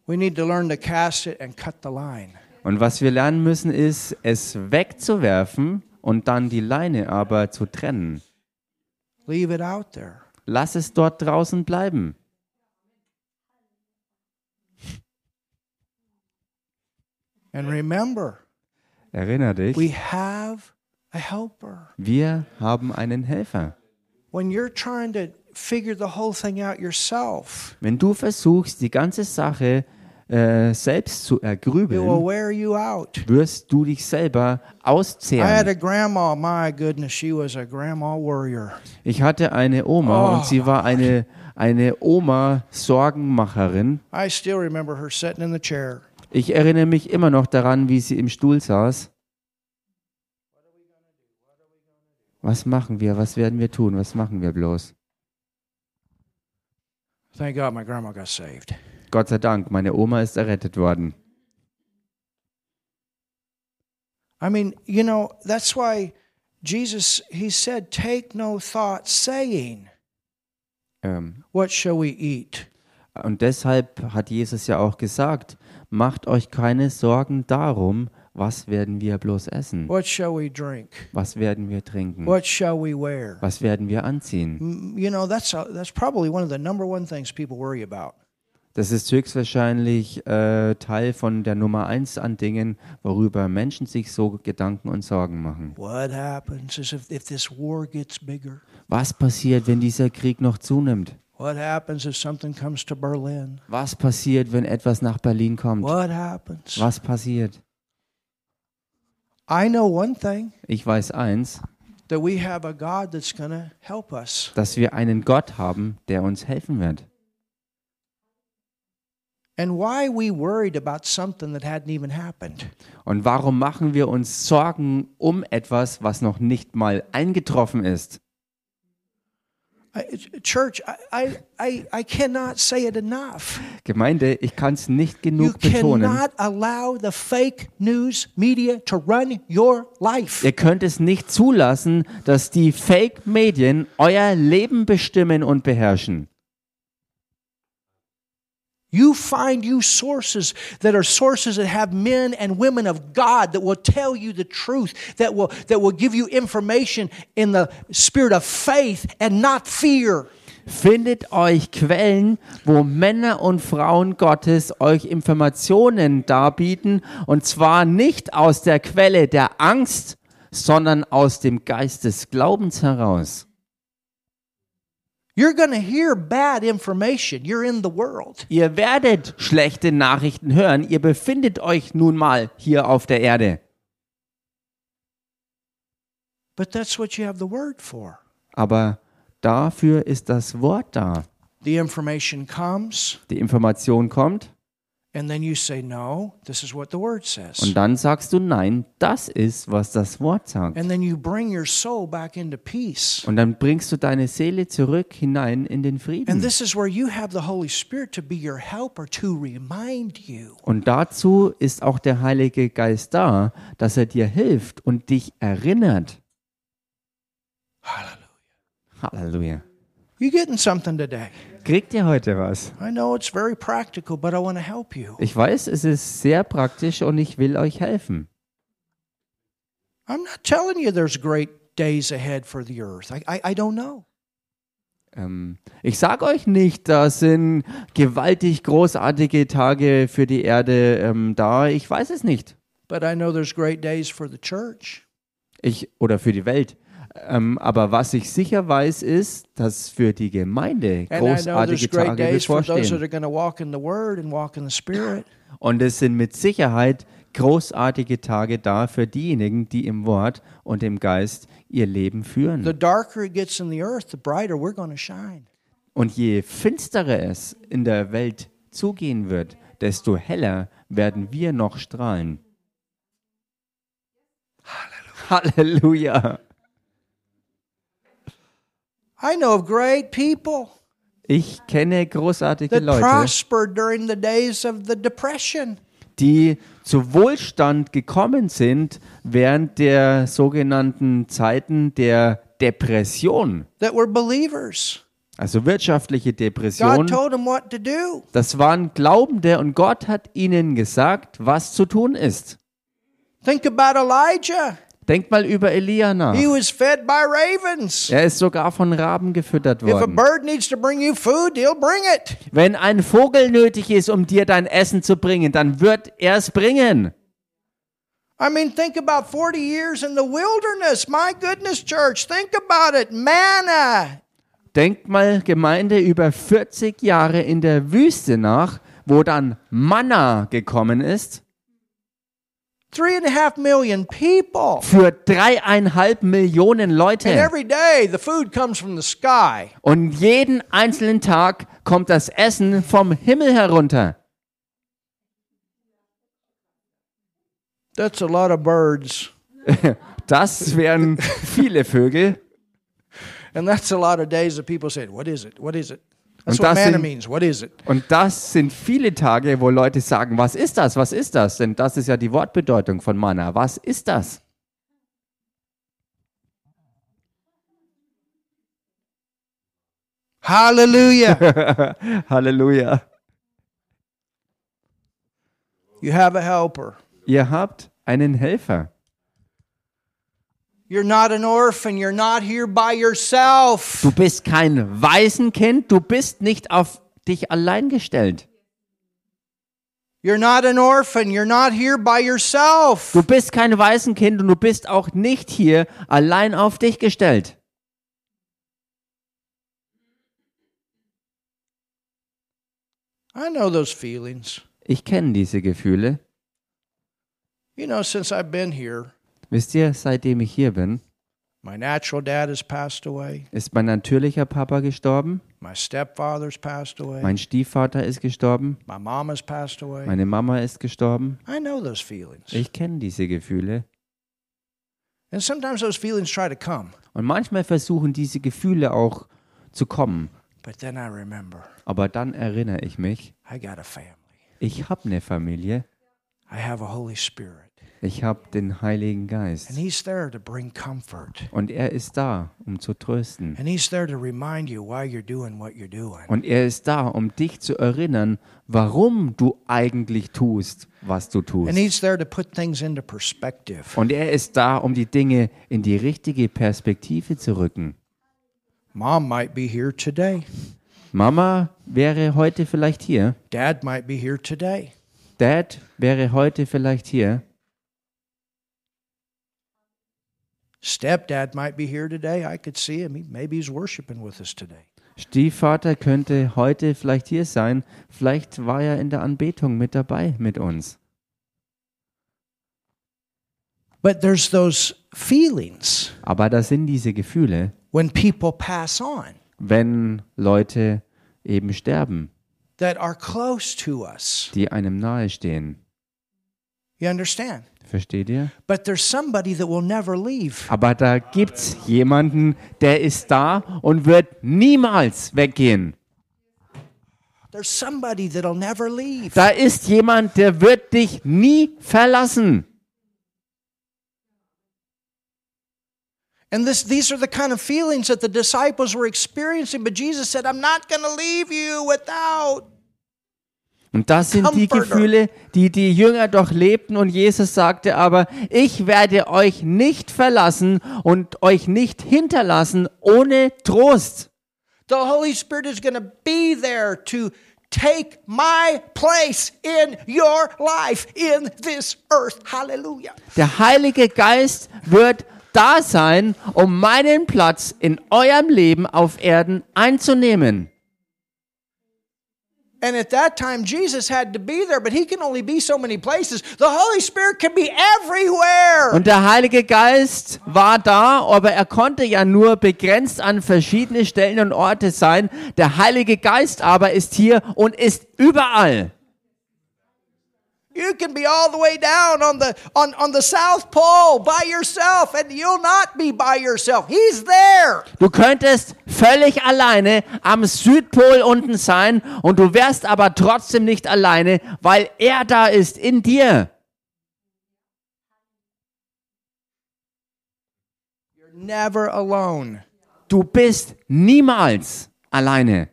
We need to learn to cast it and cut the line. Und was wir lernen müssen, ist, es wegzuwerfen und dann die Leine aber zu trennen. Leave it out there. Lass es dort draußen bleiben. And remember, Erinner dich, we have a helper. wir haben einen Helfer. When you're trying to figure the whole thing out yourself, Wenn du versuchst, die ganze Sache äh, selbst zu ergrübeln, wirst du dich selber auszehren. grandma, goodness. Ich hatte eine Oma Oh. und sie war eine, eine Oma-Sorgenmacherin. I still remember her sitting in the chair. Ich erinnere mich immer noch daran, wie sie im Stuhl saß. Was machen wir? Was werden wir tun? Was machen wir bloß? Thank God my grandma got saved. Gott sei Dank, meine Oma ist errettet worden. I mean, you know, that's why Jesus, he said, take no thought saying, Ähm, what shall we eat? und deshalb hat Jesus ja auch gesagt, macht euch keine Sorgen darum, was werden wir bloß essen? What shall we drink? Was werden wir trinken? What shall we wear? Was werden wir anziehen? You know, that's, a, that's probably one of the number one things people worry about. Das ist höchstwahrscheinlich äh, Teil von der Nummer eins an Dingen, worüber Menschen sich so Gedanken und Sorgen machen. What happens is if, if this war gets bigger? Was passiert, wenn dieser Krieg noch zunimmt? What happens if something comes to Berlin? Was passiert, wenn etwas nach Berlin kommt? What happens? Was passiert? I know one thing Ich weiß eins, that we have a God that's going to help us. dass wir einen Gott haben, der uns helfen wird. And why we worried about something that hadn't even happened? Und warum machen wir uns Sorgen um etwas, was noch nicht mal eingetroffen ist? Church, I, I, I, cannot say it enough. Gemeinde, ich kann es nicht You genug betonen. cannot allow the fake news media to run your life. Ihr könnt es nicht zulassen, dass die Fake-Medien euer Leben bestimmen und beherrschen. You find you sources that are sources that have men and women of God that will tell you the truth, that will, that will give you information in the spirit of faith and not fear. Findet euch Quellen, wo Männer und Frauen Gottes euch Informationen darbieten, und zwar nicht aus der Quelle der Angst, sondern aus dem Geist des Glaubens heraus. You're going to hear bad information. You're in the world. Ihr werdet schlechte Nachrichten hören, ihr befindet euch nun mal hier auf der Erde. But that's what you have the word for. Aber dafür ist das Wort da. The information comes, Die Information kommt say, No, this is what the word says. und dann sagst du nein, das ist, was das Wort sagt. And then you bring your soul back into peace. Und dann bringst du deine Seele zurück hinein in den And Frieden. this is where you have the Holy Spirit to be your helper to remind you. Und dazu ist auch der Heilige Geist da, dass er dir hilft und dich erinnert. Hallelujah. Halleluja. You getting something today? Kriegt ihr heute was? I know it's very practical, but I want to help you. Ich weiß, es ist sehr praktisch und ich will euch helfen. I'm not telling you there's great days ahead for the earth. I, I, I don't know. Ähm, ich sage euch nicht, da sind gewaltig großartige Tage für die Erde ähm, da. Ich weiß es nicht. But I know there's great days for the church. Ich oder für die Welt. Ähm, aber was ich sicher weiß, ist, dass für die Gemeinde großartige Tage bevorstehen. Und es sind mit Sicherheit großartige Tage da für diejenigen, die im Wort und im Geist ihr Leben führen. darker it gets in the earth, the brighter we're going to shine. Und je finsterer es in der Welt zugehen wird, desto heller werden wir noch strahlen. Halleluja. I know of great people Ich kenne großartige Leute, prospered during the days of the Depression. die zu Wohlstand gekommen sind während der sogenannten Zeiten der Depression, that were believers. also wirtschaftliche God Depression. told them what to do. Das waren Glaubende und Gott hat ihnen gesagt, was zu tun ist. Think about Elijah. Denkt mal über Elia nach. He was fed by ravens. Er ist sogar von Raben gefüttert If a worden. bird needs to bring you food, he'll bring it. Wenn ein Vogel nötig ist, um dir dein Essen zu bringen, dann wird er es bringen. I mean, think about 40 years in the wilderness. My goodness, church, think about it. Manna. Denkt mal Gemeinde über 40 Jahre in der Wüste nach, wo dann Manna gekommen ist Three and a half million people. für dreieinhalb Millionen And Leute. every day the food comes from the sky. Und jeden einzelnen Tag kommt das Essen vom Himmel herunter. That's a lot of birds. Das wären viele Vögel. And that's a lot of days that people say, What is it? What is it? Und das sind-? Und das sind viele Tage, wo Leute sagen, was ist das? Was ist das? Denn das ist ja die Wortbedeutung von Manna. Was ist das? Hallelujah. Halleluja. you have a helper. Ihr habt einen Helfer. You're not an orphan. You're not here by yourself. Du bist kein Waisenkind, du bist nicht auf dich allein gestellt. You're not an orphan. You're not here by yourself. Du bist kein Waisenkind und du bist auch nicht hier allein auf dich gestellt. I know those feelings. Ich kenne diese Gefühle. You know, since I've been here, Wisst ihr, seitdem ich hier bin, my natural dad has passed away. ist mein natürlicher Papa gestorben, My stepfather's passed away. mein Stiefvater ist gestorben, My mom has passed away. meine Mama ist gestorben. I know those feelings. Ich kenne diese Gefühle. And sometimes those feelings try to come. Und manchmal versuchen diese Gefühle auch zu kommen. But then I remember Aber dann erinnere ich mich, I got a family. ich habe eine Familie, I have a Holy Spirit. Ich habe den Heiligen Geist. Und er ist da, um zu trösten. Und er ist da, um dich zu erinnern, warum du eigentlich tust, was du tust. Und er ist da, um die Dinge in die richtige Perspektive zu rücken. Mom might be here today. Mama wäre heute vielleicht hier. Dad might be here today. Dad wäre heute vielleicht hier. Stepdad might be here today. I could see him. Maybe he's worshiping with us today. Stiefvater könnte heute vielleicht hier sein. Vielleicht war er in der Anbetung mit dabei mit uns. But there's those feelings Aber da sind diese Gefühle, when people pass on wenn Leute eben sterben, that are close to us. die einem nahestehen. You understand? Versteht ihr? But there's somebody that will never leave. Aber da gibt's jemanden, der ist da und wird niemals weggehen. There's somebody that'll never leave. Da ist jemand, der wird dich nie verlassen. And this, these are the kind of feelings that the disciples were experiencing. But Jesus said, I'm not going to leave you without. Und das sind die. Gefühle, die die Jünger doch lebten. Und Jesus sagte aber, ich werde euch nicht verlassen und euch nicht hinterlassen ohne Trost. The Holy Spirit is going to be there to take my place in your life in this earth. Hallelujah. Der Heilige Geist wird da sein, um meinen Platz in eurem Leben auf Erden einzunehmen. And at that time, Jesus had to be there, but he can only be so many places. The Holy Spirit can be everywhere. Und der Heilige Geist war da, aber er konnte ja nur begrenzt an verschiedene Stellen und Orte sein. Der Heilige Geist aber ist hier und ist überall. You can be all the way down on the on, on the South Pole by yourself, and you'll not be by yourself. He's there. Du könntest völlig alleine am Südpol unten sein und du wärst aber trotzdem nicht alleine, weil er da ist in dir. You're never alone. Du bist niemals alleine.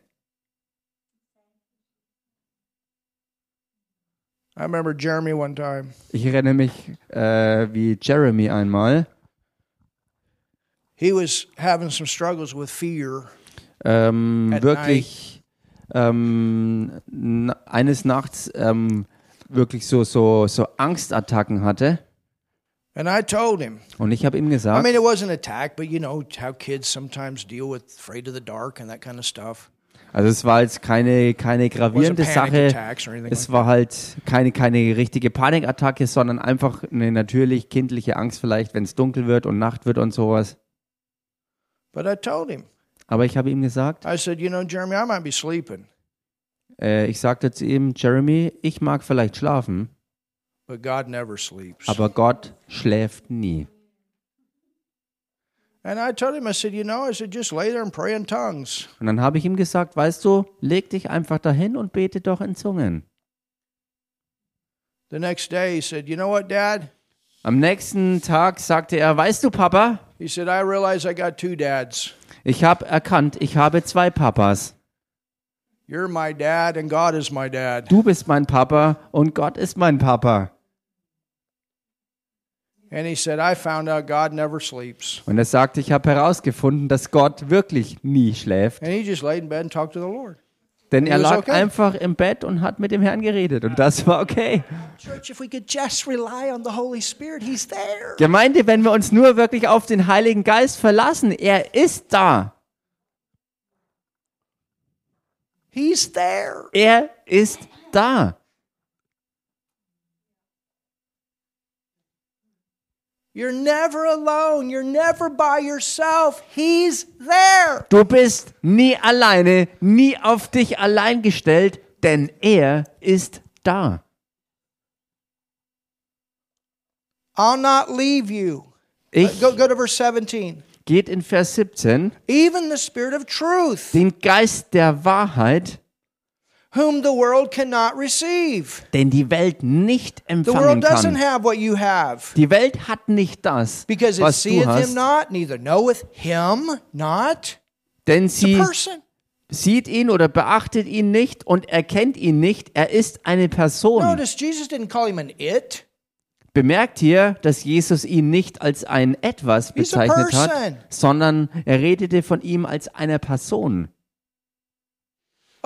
I remember Jeremy one time. Ich erinnere mich äh, wie Jeremy einmal. He was having some struggles with fear. ähm, At wirklich ähm, eines Nachts ähm, wirklich so, so, so Angstattacken hatte. And I told him, Und ich habe ihm I gesagt, mean, it wasn't an attack, but you know how kids sometimes deal with afraid of the dark and that kind of stuff. Also es war jetzt keine, keine gravierende Sache. Es war halt keine, keine richtige Panikattacke, sondern einfach eine natürlich kindliche Angst vielleicht, wenn es dunkel wird und Nacht wird und sowas. But I told him, Aber ich habe ihm gesagt, I said, you know, Jeremy, I might be sleeping, äh, ich sagte zu ihm, Jeremy, ich mag vielleicht schlafen, but God never sleeps. aber Gott schläft nie. Und dann habe ich ihm gesagt, weißt du, leg dich einfach dahin und bete doch in Zungen. The next day, he said, you know what, Dad? Am nächsten Tag sagte er, weißt du, Papa, He said, I realize I got two dads. ich habe erkannt, ich habe zwei Papas. You're my dad, and God is my dad. Du bist mein Papa und Gott ist mein Papa. And he said, I found out God never sleeps. Und er sagte, ich habe herausgefunden, dass Gott wirklich nie schläft. And he just laid in bed and talked to the Lord. Denn er lag okay. einfach im Bett und hat mit dem Herrn geredet. Und das war okay. Church, if we could just rely on the Holy Spirit, he's there. Gemeinde, wenn wir uns nur wirklich auf den Heiligen Geist verlassen, er ist da. He's there. Er ist da. You're never alone. You're never by yourself. He's there. Du bist nie alleine, nie auf dich allein gestellt, denn er ist da. I'll not leave you. Ich, Go, go to verse 17. geht in Vers 17, even the Spirit of truth, den Geist der Wahrheit, whom the world cannot receive. den die Welt nicht The empfangen world doesn't kann. have what you have. Die Welt hat nicht das, Because it was du seeth him hast, not, neither knoweth him not. denn sie sieht ihn oder beachtet ihn nicht und erkennt ihn nicht. Er ist eine Person. Notice Jesus didn't call him an it. Bemerkt hier, dass Jesus ihn nicht als ein Etwas bezeichnet hat, sondern er redete von ihm als einer Person.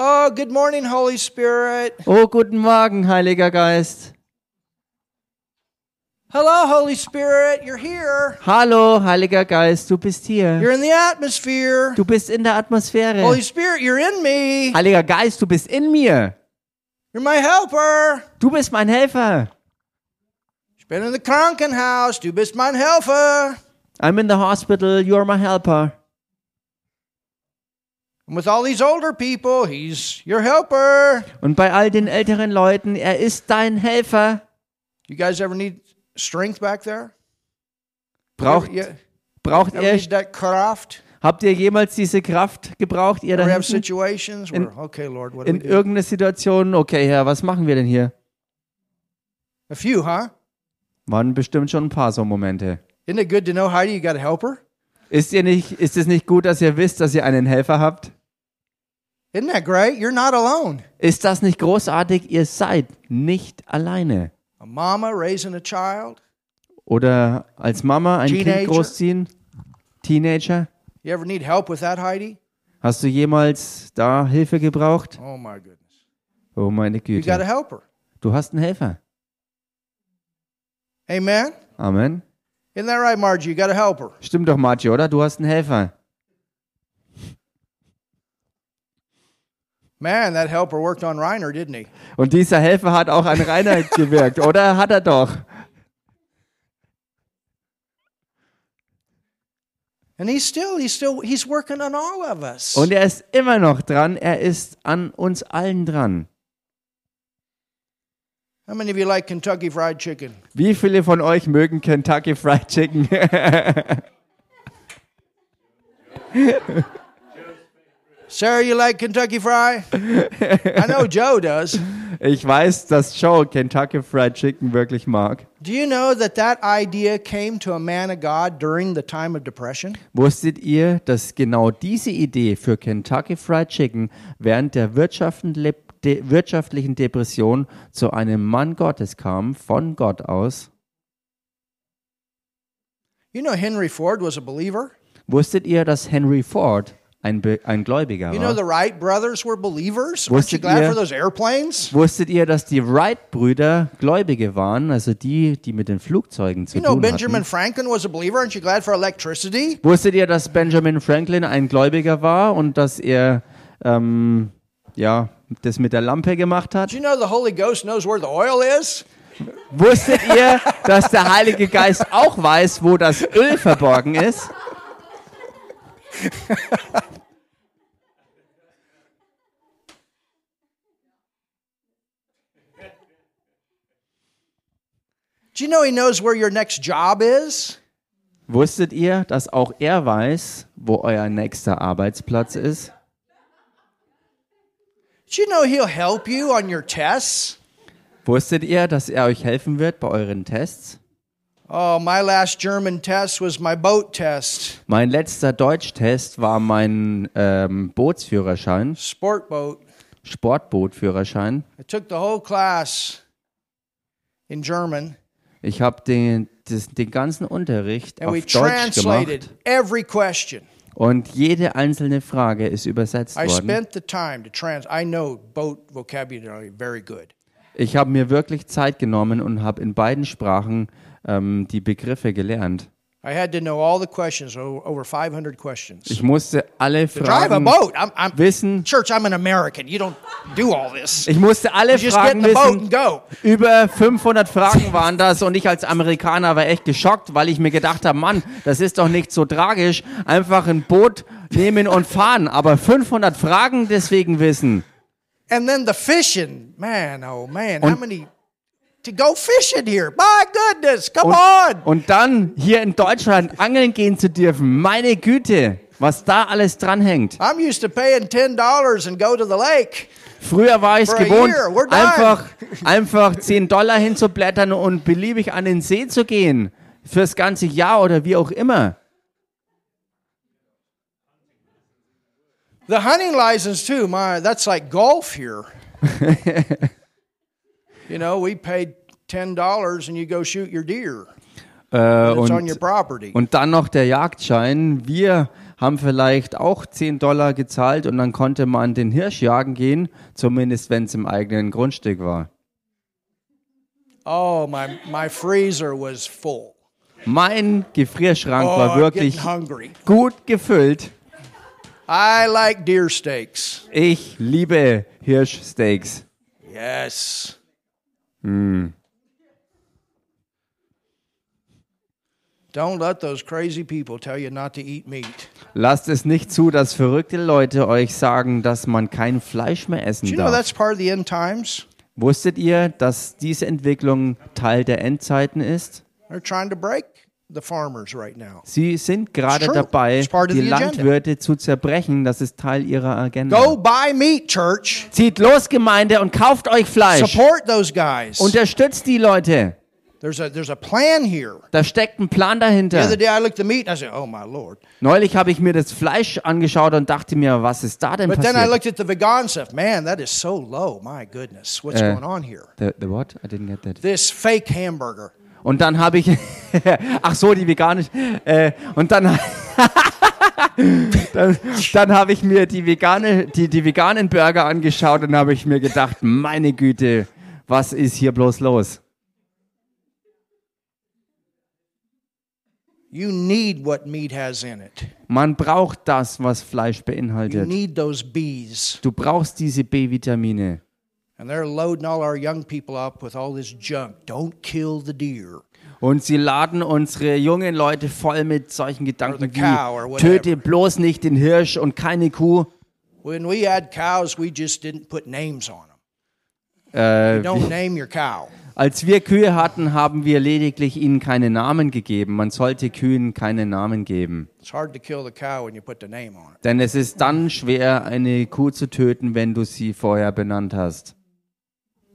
Oh, good morning, Holy Spirit. Oh, guten Morgen, Heiliger Geist. Hello, Holy Spirit. You're here. Hallo, Heiliger Geist, du bist hier. You're in the atmosphere. Du bist in der Atmosphäre. Holy Spirit, you're in me. Heiliger Geist, du bist in mir. You're my helper. Du bist mein Helfer. Ich bin in the Krankenhaus. Du bist mein Helfer. I'm in the hospital, you're my helper. Und bei all den älteren Leuten, er ist dein Helfer. You guys ever need strength back there? Braucht, you, braucht ihr, that Kraft? habt ihr jemals diese Kraft gebraucht, ihr da In- okay, Lord, what In irgendeiner Situation, okay, Herr, was machen wir denn hier? A few, huh? Waren bestimmt schon ein paar so Momente. Isn't it good to know, Heidi, you got a helper? Ist, ihr nicht, ist es nicht gut, dass ihr wisst, dass ihr einen Helfer habt? Isn't that great? You're not alone. Ist das nicht großartig? Ihr seid nicht alleine. A mama raising a child. Oder als Mama ein Teenager. Kind großziehen? Teenager? You ever need help with that, Heidi? Hast du jemals da Hilfe gebraucht? Oh my goodness. Oh meine You got a Güte. helper. Du hast einen Helfer. Amen. Amen. Isn't that right, Margie? You got a helper. Stimmt doch, Margie, oder? Du hast einen Helfer. Man, that helper worked on Reiner, didn't he? Und dieser Helfer hat auch an Reinhard gewirkt, oder? Hat er doch. And he's still, he's still, he's working on all of us. Und er ist immer noch dran. Er ist an uns allen dran. How many of you like Kentucky Fried Chicken? Wie viele von euch mögen Kentucky Fried Chicken? Sarah, you like Kentucky Fry? I know Joe does. ich weiß, dass Joe Kentucky Fried Chicken wirklich mag. Do you know that that idea came to a man of God during the time of depression? Wusstet ihr, dass genau diese Idee für Kentucky Fried Chicken während der wirtschaftlichen Depression zu einem Mann Gottes kam, von Gott aus? You know Henry Ford was a believer. Wusstet ihr, dass Henry Ford ein, Be ein Gläubiger You know war? the Wright brothers were believers. Aren't you Wusstet ihr-? Wusstet dass die Wright-Brüder Gläubige waren, also die, die mit den Flugzeugen zu You know tun Benjamin hatten? Franklin was a believer. Aren't you glad for electricity? Wusstet ihr, dass Benjamin Franklin ein Gläubiger war und dass er ähm, ja, das mit der Lampe gemacht hat? You know the Holy Ghost knows where the oil is? Wusstet ihr, dass der Heilige Geist auch weiß, wo das Öl verborgen ist? know he knows where your next job is? Wusstet ihr, dass auch er weiß, wo euer nächster Arbeitsplatz ist? Do you know he'll help you on your tests? Wusstet ihr, dass er euch helfen wird bei euren Tests? Oh, my last German test was my boat test, Mein letzter Deutschtest war mein ähm, Bootsführerschein, sport boat. Sportbootführerschein. I took the whole class in German Ich habe den, den ganzen Unterricht and auf Deutsch gemacht every question. und jede einzelne Frage ist übersetzt I worden. spent the time to trans. I know boat vocabulary very good. Ich habe mir wirklich Zeit genommen und habe in beiden Sprachen ähm, die Begriffe gelernt. I had to know all the questions, o- over 500 questions. Ich musste alle To drive a Fragen boat, I'm, I'm wissen. church. I'm an American. You don't do all this. Ich musste alle You Fragen wissen. Über 500 Fragen waren das und ich als Amerikaner war echt geschockt, weil ich mir gedacht habe, Mann, das ist doch nicht so tragisch. Einfach ein Boot nehmen und fahren, aber 500 Fragen deswegen wissen. And then the fishing, man, oh man, how many to go fishing here. My goodness, come on. Und dann hier in Deutschland angeln gehen zu dürfen. Meine Güte, was da alles dranhängt. I'm used to paying $10 and go to the lake. Früher war ich es gewohnt, einfach, einfach 10 Dollar hinzublättern und beliebig an den See zu gehen. Fürs ganze Jahr oder wie auch immer. The hunting license too, my that's like golf here. you know, we paid ten dollars and you go shoot your deer. Äh, It's on your und, property. und dann noch der Jagdschein. Wir haben vielleicht auch 10 Dollar gezahlt und dann konnte man den Hirsch jagen gehen, zumindest wenn es im eigenen Grundstück war. Oh, my my freezer was full. Mein Gefrierschrank Oh, war wirklich gut gefüllt. I like deer steaks. Ich liebe Hirschsteaks. Yes. Don't let those crazy people tell you not to eat meat. Lasst es nicht zu, dass verrückte Leute euch sagen, dass man kein Fleisch mehr essen darf. Wusstet ihr, dass diese Entwicklung Teil der Endzeiten ist? They're trying to break the farmers right now. Sie sind gerade dabei, die. Landwirte zu zerbrechen. Das ist Teil ihrer Agenda. Go buy meat, church. Zieht los, Gemeinde, und kauft euch Fleisch. Support those guys. Unterstützt die Leute. There's a there's a plan here. Da steckt ein Plan dahinter. day I looked at the meat and I said, "Oh my lord!" Neulich habe ich mir das Fleisch angeschaut und dachte mir, was ist da denn But then I passiert? looked at the vegan stuff. Man, that is so low. My goodness, what's Uh, going on here? The, the what? I didn't get that. This fake hamburger. Und dann habe ich, ach so, die veganische, äh, und dann, dann, dann habe ich mir die, vegane, die, die veganen Burger angeschaut und habe ich mir gedacht, meine Güte, was ist hier bloß los? You need what meat has in it. Man braucht das, was Fleisch You beinhaltet. need those B's. Du brauchst diese B-Vitamine. Und sie laden unsere jungen Leute voll mit solchen Gedanken wie, töte bloß nicht den Hirsch und keine Kuh. When we had cows, we just didn't put names on them. Äh, You don't name your cow. Als wir Kühe hatten, haben wir lediglich ihnen keine Namen gegeben. Man sollte Kühen keine Namen geben. It's hard to kill the cow when you put the name on it. Denn es ist dann schwer, eine Kuh zu töten, wenn du sie vorher benannt hast.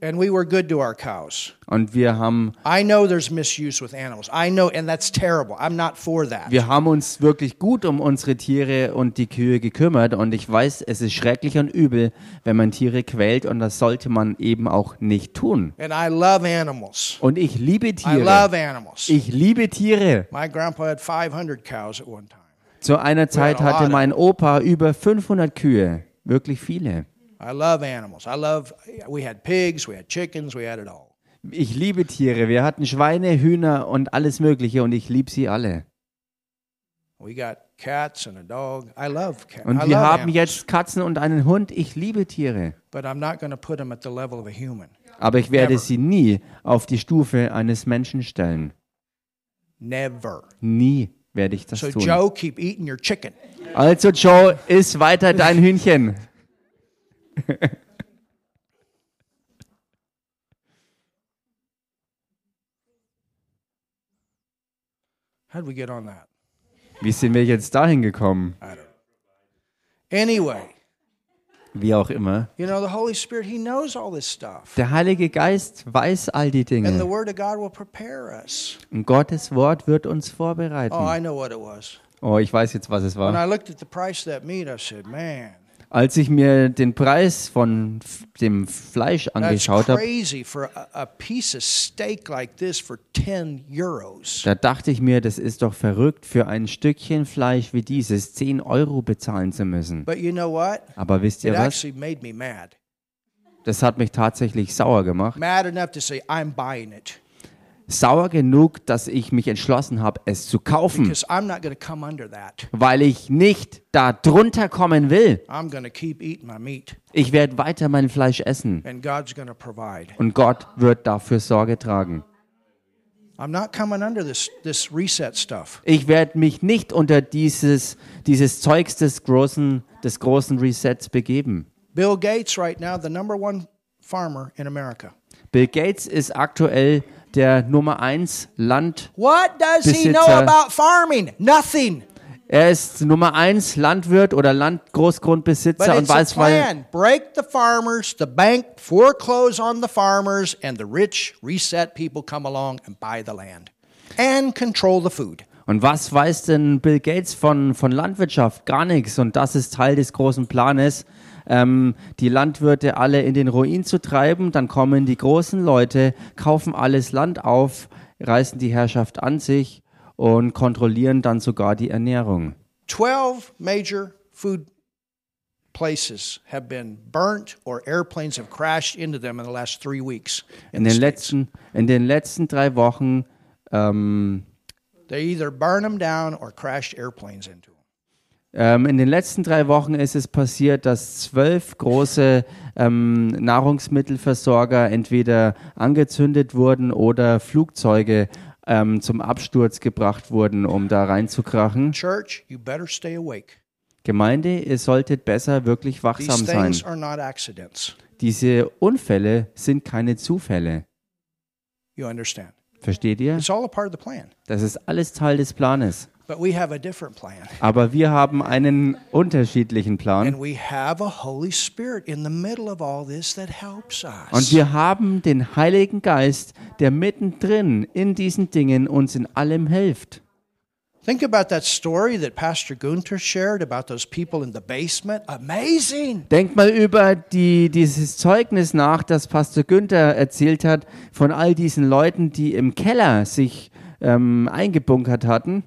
And we were good to our cows. Und wir haben, I know there's misuse with animals. I know, and that's terrible. I'm not for that. wir haben uns wirklich gut um unsere Tiere und die Kühe gekümmert. Und ich weiß, es ist schrecklich und übel, wenn man Tiere quält. Und das sollte man eben auch nicht tun. And I love animals. Und ich liebe I Tiere. love animals. Ich liebe Tiere. My grandpa had 500 cows at one time. Zu einer Zeit hatte mein Opa über 500 Kühe. Wirklich viele. I love animals. I love, we had pigs, we had chickens, we had it all. Ich liebe Tiere. Wir hatten Schweine, Hühner und alles Mögliche und ich liebe sie alle. We got cats and a dog. I love cats. Und wir haben animals, jetzt Katzen und einen Hund. Ich liebe Tiere. but I'm not going to put them at the level of a human. Aber ich werde Never. sie nie auf die Stufe eines Menschen stellen. Never. Nie werde ich das So tun. Joe, keep eating your chicken. Also Joe, iss weiter dein Hühnchen. How'd we get on that? Wie sind wir jetzt dahin gekommen? I don't know. Anyway, Wie auch immer. you know, the Holy Spirit, He knows all this stuff. Der Heilige Geist weiß all die And the Dinge. Word of God will prepare us. Und Gottes Wort wird uns Oh, I vorbereiten. know what it was. Oh, ich weiß jetzt, was es When war. I looked at the price of that meat, I said, man, Als ich mir den Preis von dem Fleisch angeschaut habe, crazy for a, a piece of steak like this for 10 euros. da dachte ich mir, das ist doch verrückt, für ein Stückchen Fleisch wie dieses 10 Euro bezahlen zu müssen. But you know what? Aber wisst ihr was? actually made me mad. Das hat mich tatsächlich sauer gemacht. Mad enough to say, I'm buying it. Sauer genug, dass ich mich entschlossen habe, es zu kaufen, Because I'm not going to come under that. weil ich nicht da drunter kommen will. I'm going to keep eating my meat. Ich werde weiter mein Fleisch essen And God's going to provide. und Gott wird dafür Sorge tragen. I'm not coming under this, this reset stuff. Ich werde mich nicht unter dieses, dieses Zeugs des großen, des großen Resets begeben. Bill Gates, right now, the number one farmer in America. Bill Gates ist aktuell der Nummer 1 Land. What does he know Besitzer. about farming? Nothing. Er ist Nummer 1 Landwirt oder But Landgroßgrundbesitzer und weiß, weil. Break the farmers, the bank foreclose on the farmers, and the rich reset people come along and buy the land and control the food. Und was weiß denn Bill Gates von, von Landwirtschaft? Gar nichts. Und das ist Teil des großen Planes, ähm, die Landwirte alle in den Ruin zu treiben. Dann kommen die großen Leute, kaufen alles Land auf, reißen die Herrschaft an sich und kontrollieren dann sogar die Ernährung. 12 major food places have been burnt or airplanes have crashed into them in the last three weeks. In the den letzten, in den letzten drei Wochen ähm, They either burn them down or crashed airplanes into them. Ähm, in den letzten drei Wochen ist es passiert, dass zwölf große ähm, Nahrungsmittelversorger entweder angezündet wurden oder Flugzeuge ähm, zum Absturz gebracht wurden, um da reinzukrachen. Church, you better stay awake. Gemeinde, ihr solltet besser wirklich These wachsam sein. things are not accidents. Diese Unfälle sind keine Zufälle. You understand? Versteht ihr? It's all a part of the plan. Das ist alles Teil des Planes. But we have a different plan. Aber wir haben einen unterschiedlichen Plan. And we have a Holy Spirit in the middle of all this that helps us. Und wir haben den Heiligen Geist, der mittendrin in diesen Dingen uns in allem hilft. Think about that story that Pastor Gunther shared about those people in the basement. Amazing. Denk mal über die, dieses Zeugnis nach, das Pastor Günther erzählt hat, von all diesen Leuten, die im Keller sich ähm, eingebunkert hatten.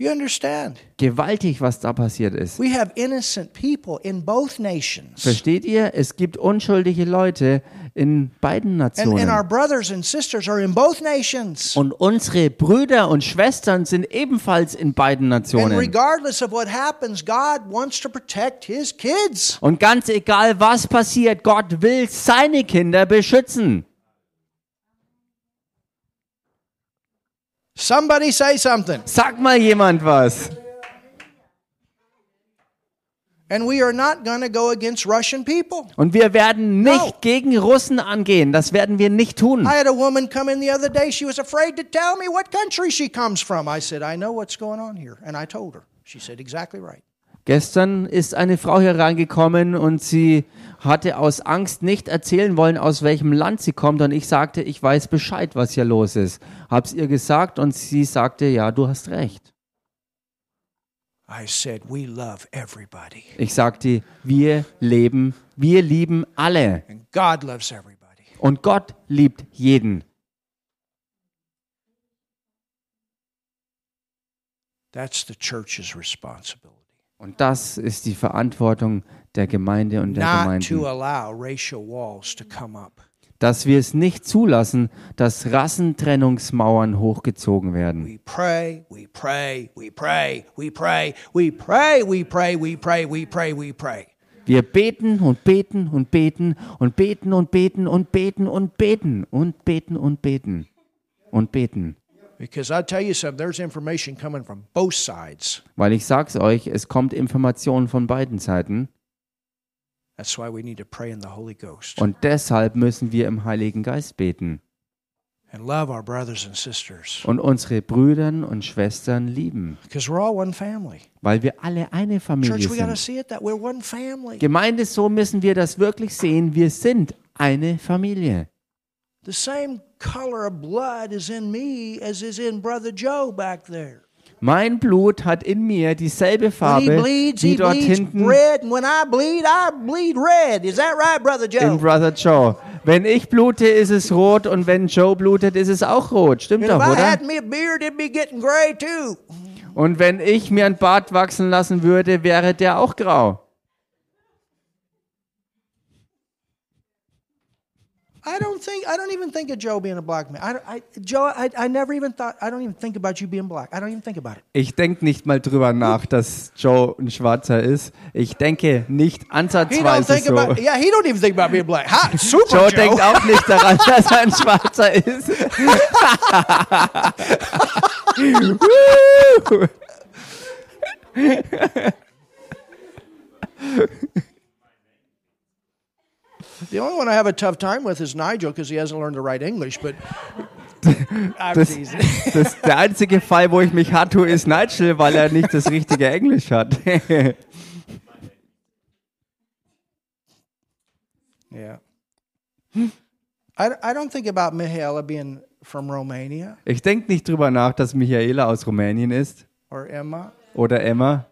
You understand? Gewaltig, was da passiert ist. We have innocent people in both nations. Versteht ihr? Es gibt unschuldige Leute in beiden And, and our Nationen. brothers and sisters are in both nations. Und unsere Brüder und Schwestern sind ebenfalls in beiden And Nationen. regardless of what happens, God wants to protect his kids. Und ganz egal, was passiert, Gott will seine Kinder beschützen. Somebody say something. Sag mal jemand was. Und wir werden nicht gegen Russen angehen. Das werden wir nicht tun. I said, I know what's going on here. And I told her. She said exactly right. Gestern ist eine Frau hier reingekommen und sie hatte aus Angst nicht erzählen wollen, aus welchem Land sie kommt. Und ich sagte, ich weiß Bescheid, was hier los ist. Hab's ihr gesagt und sie sagte, ja, du hast recht. I said, we love everybody. Ich sagte, wir leben, wir lieben alle. And God loves everybody. Und Gott liebt jeden. That's the church's responsibility. Und das ist die Verantwortung der Gemeinde und der up. Dass wir es nicht zulassen, dass Rassentrennungsmauern hochgezogen werden. We pray, we pray, we pray, we pray, we pray, we pray, we pray, we pray, we pray. Wir beten und beten und beten und beten und beten und beten und beten und beten und beten und beten. Because I weil ich sag's euch, es kommt Informationen von beiden Seiten. Und deshalb müssen wir im Heiligen Geist beten. Und unsere Brüder und Schwestern lieben. Weil wir alle eine Familie sind. Gemeinde, so müssen wir das wirklich sehen. Wir sind eine Familie. The same color of blood is in me as is in Brother Joe back there. Mein Blut hat in mir dieselbe When he Farbe bleeds, wie he dort bleeds hinten red, and when I bleed, I bleed red. Is that right, Brother in Joe? Brother Joe. Wenn ich blute, ist es rot und wenn Joe blutet, ist es auch rot. Stimmt And if doch, I oder? had me a beard, it'd be getting gray too. Und wenn ich mir ein Bart wachsen lassen würde, wäre der auch grau. I don't think I don't even think of Joe being a black man. I, I Joe, I, I never even thought. I don't even think about you being black. I don't even think about it. Ich denke nicht mal drüber nach, dass Joe ein Schwarzer ist. Ich denke nicht He ansatzweise think so. about. Yeah, he don't even think about being black. Ha, super Joe Joe. denkt auch nicht daran, dass er ein Schwarzer ist. The only one I have a tough time with is Nigel because he hasn't learned to write English, but Das, das, der einzige Fall, wo ich mich hart tue, ist Nigel, weil er nicht das richtige Englisch hat. Yeah. I, I don't think about Mihaela being from Romania Ich denke nicht drüber nach, dass Michaela aus Rumänien ist or Emma. oder Emma.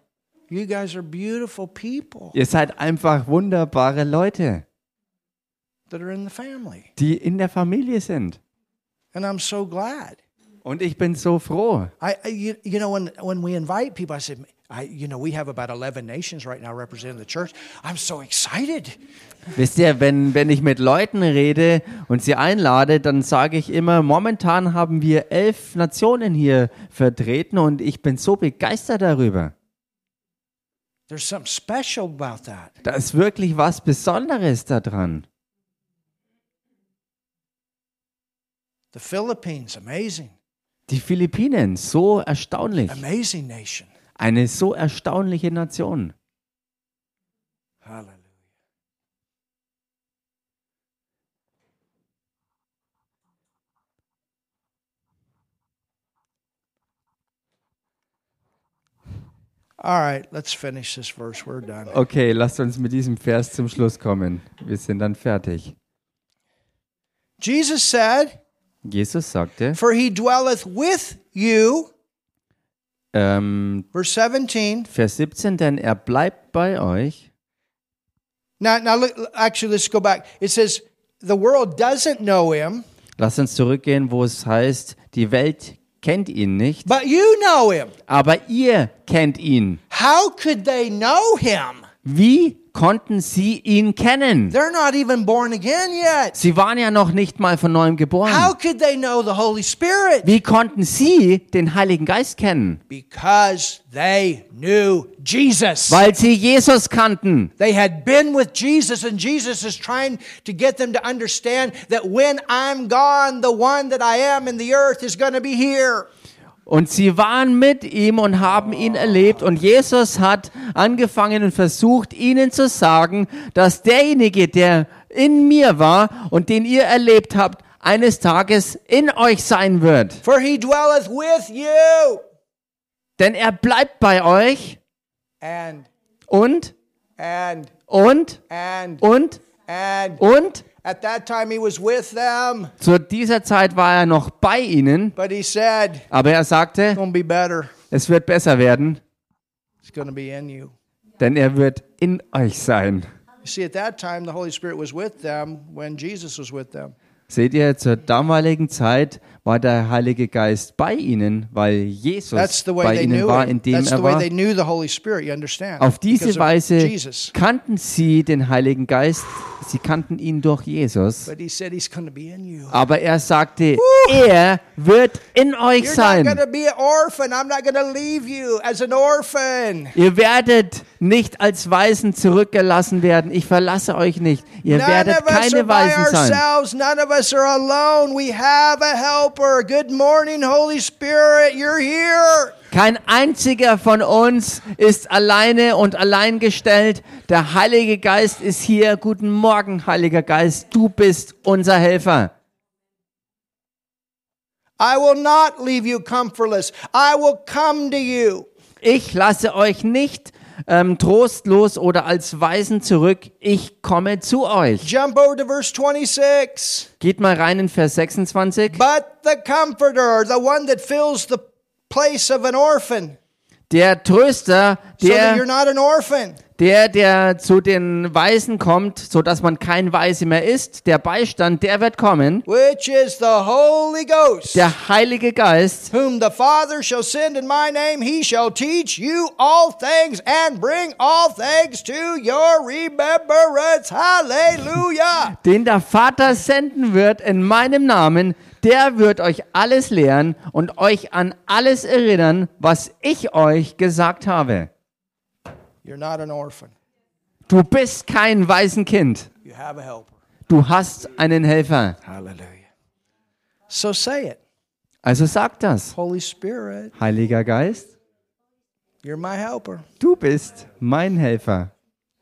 You guys are beautiful people Ihr seid einfach wunderbare Leute, that are in the family. die in der Familie sind. And I'm so glad. Und ich bin so froh. I, I you, you know, when, when we invite people, I said, I, you know, we have about 11 nations right now representing the church. I'm so excited. Wisst ihr, wenn, wenn ich mit Leuten rede und sie einlade, dann sage ich immer, momentan haben wir elf Nationen hier vertreten und ich bin so begeistert darüber. There's something special about that. Da ist wirklich was Besonderes daran. The Philippines, amazing, Die Philippinen, so erstaunlich. amazing nation. Eine so erstaunliche Nation. Hallelujah. All right, let's finish this verse. We're done. Okay, lasst uns mit diesem Vers zum Schluss kommen. Wir sind dann fertig. Jesus said, Jesus sagte, For he dwelleth with you, ähm, verse 17. Vers 17, denn er bleibt bei euch. Now, now look, actually, let's go back. It says, The world doesn't know him, Lasst uns zurückgehen, wo es heißt, die Welt kennt ihn nicht, but you know him. aber ihr kennt ihn. How could they know him? Wie konnten sie ihn kennen? They're not even born again yet. Sie waren ja noch nicht mal von neuem How geboren. could they know the Holy Spirit? Wie konnten sie den Heiligen Geist kennen? Because they knew Jesus. Weil sie Jesus kannten. They had been with Jesus, and Jesus is trying to get them to understand that when I'm gone, the one that I am in the earth is going to be here. Und sie waren mit ihm und haben ihn erlebt. Und Jesus hat angefangen und versucht, ihnen zu sagen, dass derjenige, der in mir war und den ihr erlebt habt, eines Tages in euch sein wird. For he dwelleth with you. Denn er bleibt bei euch And, und, and, und, and, und, and. und. At that time he was with them, Zu dieser Zeit war er noch bei ihnen, but he said, It's aber er sagte, es wird besser werden, It's going to be in you. denn er wird in euch sein. See, at that time, the Holy Spirit was with them when Jesus was with them. Seht ihr, zur damaligen Zeit war der Heilige Geist bei ihnen, weil Jesus bei ihnen war, indem er war. Auf diese Weise kannten sie den Heiligen Geist, sie kannten ihn durch Jesus. Aber er sagte, er wird in euch sein. Ihr werdet nicht als Waisen zurückgelassen werden. Ich verlasse euch nicht. Ihr None werdet keine by Waisen sein. None of us are alone. We have a helper. Good morning, Holy Spirit. You're here. Kein einziger von uns ist alleine und alleingestellt. Der Heilige Geist ist hier. Guten Morgen, Heiliger Geist. Du bist unser Helfer. I will not leave you comfortless. I will come to you. Ich lasse euch nicht ähm, trostlos oder als Waisen zurück. Ich komme zu euch. Jump over to verse 26. Geht mal rein in Vers 26. But the Comforter, the one that fills the place of an orphan, Der Tröster, so der, not an orphan. der, der zu den Weisen kommt, so dass man kein Weise mehr ist, der Beistand, der wird kommen. Which is the Holy Ghost, Der Heilige Geist, whom the Father shall send in my name. He shall teach you all things and bring all things to your remembrance. Hallelujah. den der Vater senden wird in meinem Namen, der wird euch alles lehren und euch an alles erinnern, was ich euch gesagt habe. You're not an orphan. Du bist kein Waisenkind. You have a helper. Du hast einen Helfer. Hallelujah. So say it. Also sag das. Holy Spirit, Heiliger Geist, you're my helper. du bist mein Helfer.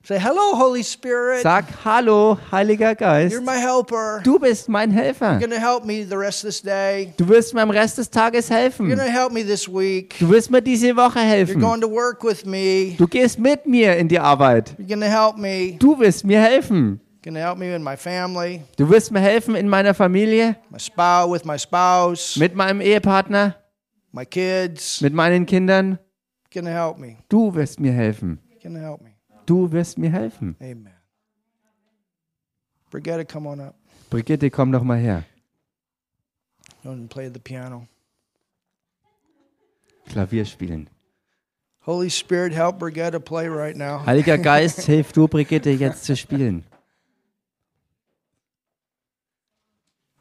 Say, hello, Holy Spirit. Sag Hallo, Heiliger Geist. You're my helper. Du bist mein Helfer. You're to help me the rest of this day. Du wirst mir am Rest des Tages You're helfen. going to help me this week. Du wirst mir diese Woche You're helfen. going to work with me. Du gehst mit mir in die Arbeit. You're to help me. Du wirst mir helfen. You're going to help me in my family, Du wirst mir helfen in meiner Familie, my spouse, with my spouse, mit meinem Ehepartner, my kids. mit meinen Kindern. You're to help me. Du wirst mir helfen. You're help me. Du wirst mir helfen. Amen. Brigitte, come on up. Brigitte, komm doch mal her. Go and play the piano. Klavier spielen. Holy Spirit, help Brigitte play right now. Heiliger Geist, hilf du Brigitte jetzt zu spielen.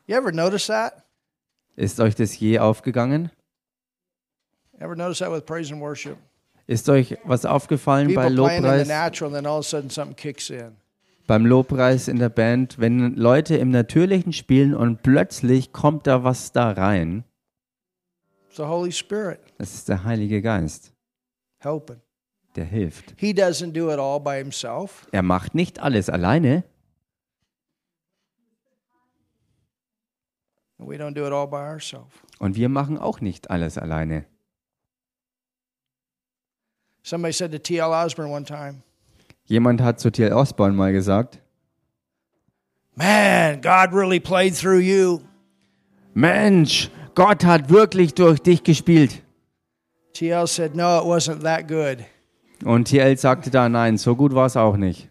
You ever notice that? Ist euch das je aufgegangen? Ever notice that with praise and worship? Ist euch was aufgefallen bei Lobpreis? Beim Lobpreis in der Band, wenn Leute im Natürlichen spielen und plötzlich kommt da was da rein, das ist der Heilige Geist, der hilft. Er macht nicht alles alleine. Und wir machen auch nicht alles alleine. Somebody said to T.L. Osborne one time, Jemand hat zu T.L. Osborne mal gesagt, Man, God really played through you. Mensch, Gott hat wirklich durch dich gespielt. T.L. said, No, it wasn't that good. Und T.L. sagte da, nein, so gut war es auch nicht.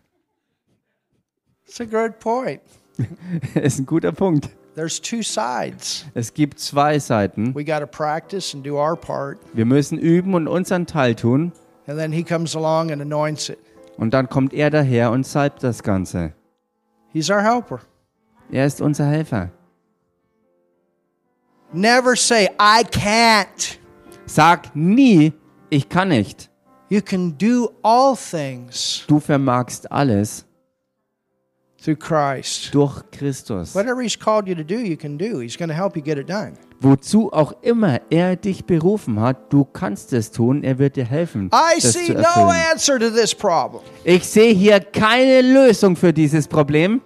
It's a good point. ist ein guter Punkt. There's two sides. Es gibt zwei Seiten. We got to practice and do our part, Wir müssen üben und unseren Teil tun. And then He comes along and anoints it. Und dann kommt er daher und salbt das Ganze. He's our helper. Er ist unser Helfer. Never say, I can't. Sag nie, ich kann nicht. You can do all things Du vermagst alles through Christ. durch Christus. Whatever He's called you to do, you can do. He's going to help you get it done. Wozu auch immer er dich berufen hat, du kannst es tun, er wird dir helfen, I das see zu no answer to this problem. Ich sehe hier keine Lösung für dieses Problem.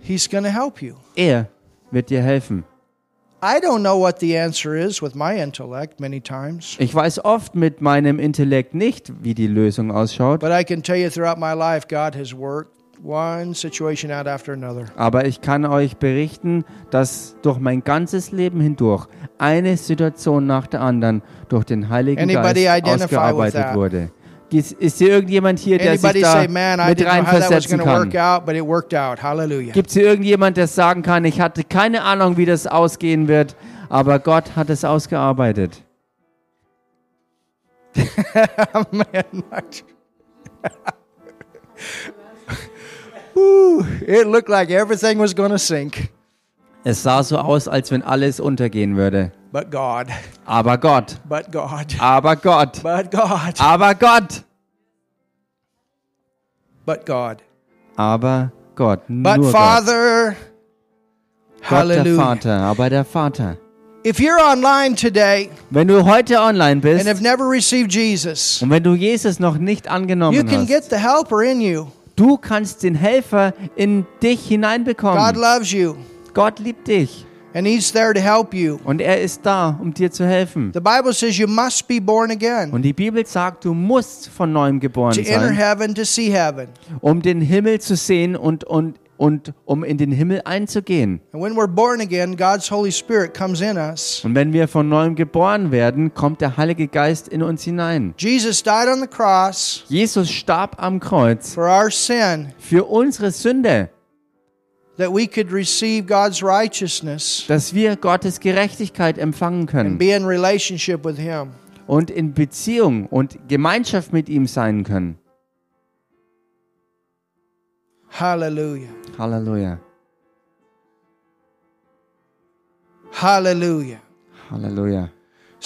He's going to help you. Er wird dir helfen. I don't know what the answer is with my intellect many times, Ich weiß oft mit meinem Intellekt nicht, wie die Lösung ausschaut, but I can tell you throughout my life, God has worked one situation out after another. aber ich kann euch berichten, dass durch mein ganzes Leben hindurch eine Situation nach der anderen durch den Heiligen Anybody Geist ausgearbeitet wurde. Ist, hier irgendjemand hier, der sich da say, man, I mit didn't know how that was reinversetzen going to work kann? out, but it worked out. Hallelujah. Gibt es hier irgendjemand, der sagen kann, ich hatte keine Ahnung, wie das ausgehen wird, aber Gott hat es ausgearbeitet? man. Whew, it looked like everything was going to sink, Es sah so aus, als wenn alles untergehen würde. but God, Aber Gott, but God, aber Gott, but God, aber Gott, but God. aber Gott, But nur Gott. Father, Gott der hallelujah. Vater, aber der Vater. If you're online today Wenn du heute online and bist have never received Jesus, und wenn du Jesus noch nicht you angenommen can get hast, the helper in you. du kannst den Helfer in dich God hineinbekommen. loves you, Gott liebt dich and He's there to help you. und er ist da, um dir zu helfen. The Bible says you must be born again Und die Bibel sagt, du musst von neuem geboren to enter sein, heaven to see heaven. um den Himmel zu sehen und, und, und um in den Himmel einzugehen. And when we're born again, God's Holy Spirit comes in us. Und wenn wir von neuem geboren werden, kommt der Heilige Geist in uns hinein. Jesus died on the cross Jesus starb am Kreuz for our sin für unsere Sünde, that we could receive God's righteousness dass wir Gottes Gerechtigkeit empfangen and können be in relationship with Him. und in Beziehung und Gemeinschaft mit ihm sein können. Hallelujah. Halleluja. Hallelujah. Halleluja.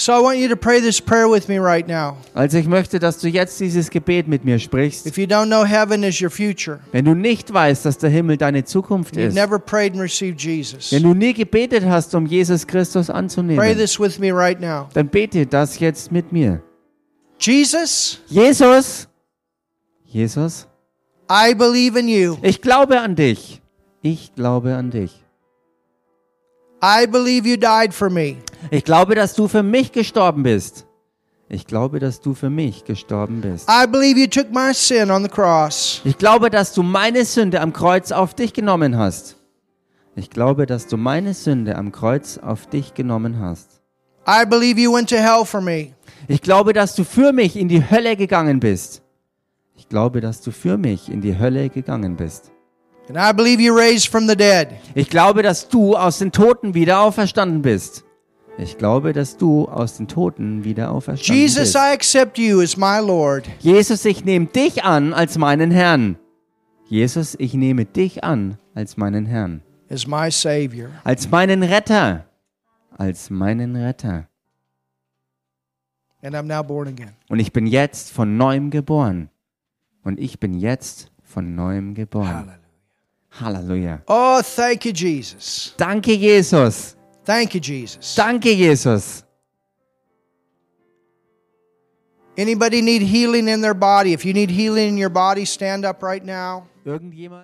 So I want you to pray this prayer with me right now. Also ich möchte, dass du jetzt dieses Gebet mit mir sprichst. If you don't know heaven is your future, Wenn du nicht weißt, dass der Himmel deine Zukunft ist, never prayed and received Jesus, wenn du nie gebetet hast, um Jesus Christus pray anzunehmen, this with me right now. dann bete das jetzt mit mir. Jesus, Jesus, Jesus, I believe in you. ich glaube an dich. Ich glaube an dich. I believe you died for me. Ich glaube, dass du für mich gestorben bist. Ich glaube, dass du für mich gestorben bist. I believe you took my sin on the cross. Ich glaube, dass du meine Sünde am Kreuz auf dich genommen hast. Ich glaube, dass du meine Sünde am Kreuz auf dich genommen hast. I believe you went to hell for me. Ich glaube, dass du für mich in die Hölle gegangen bist. Ich glaube, dass du für mich in die Hölle gegangen bist. And I believe you raised from the dead. Ich glaube, dass du aus den Toten wieder auferstanden bist. Ich glaube, dass du aus den Toten wieder auferstanden Jesus, bist. I accept you as my Lord. Jesus, ich nehme dich an als meinen Herrn. Jesus, ich nehme dich an als meinen Herrn. as my Savior. Als meinen Retter. Als meinen Retter. And I'm now born again. Und ich bin jetzt von neuem geboren. Und ich bin jetzt von neuem geboren. Halleluja. Oh, thank you, Jesus. Danke, Jesus. Thank you, Jesus. Danke, Jesus. Anybody need healing in their body? If you need healing in your body, stand up right now. Irgendjemand?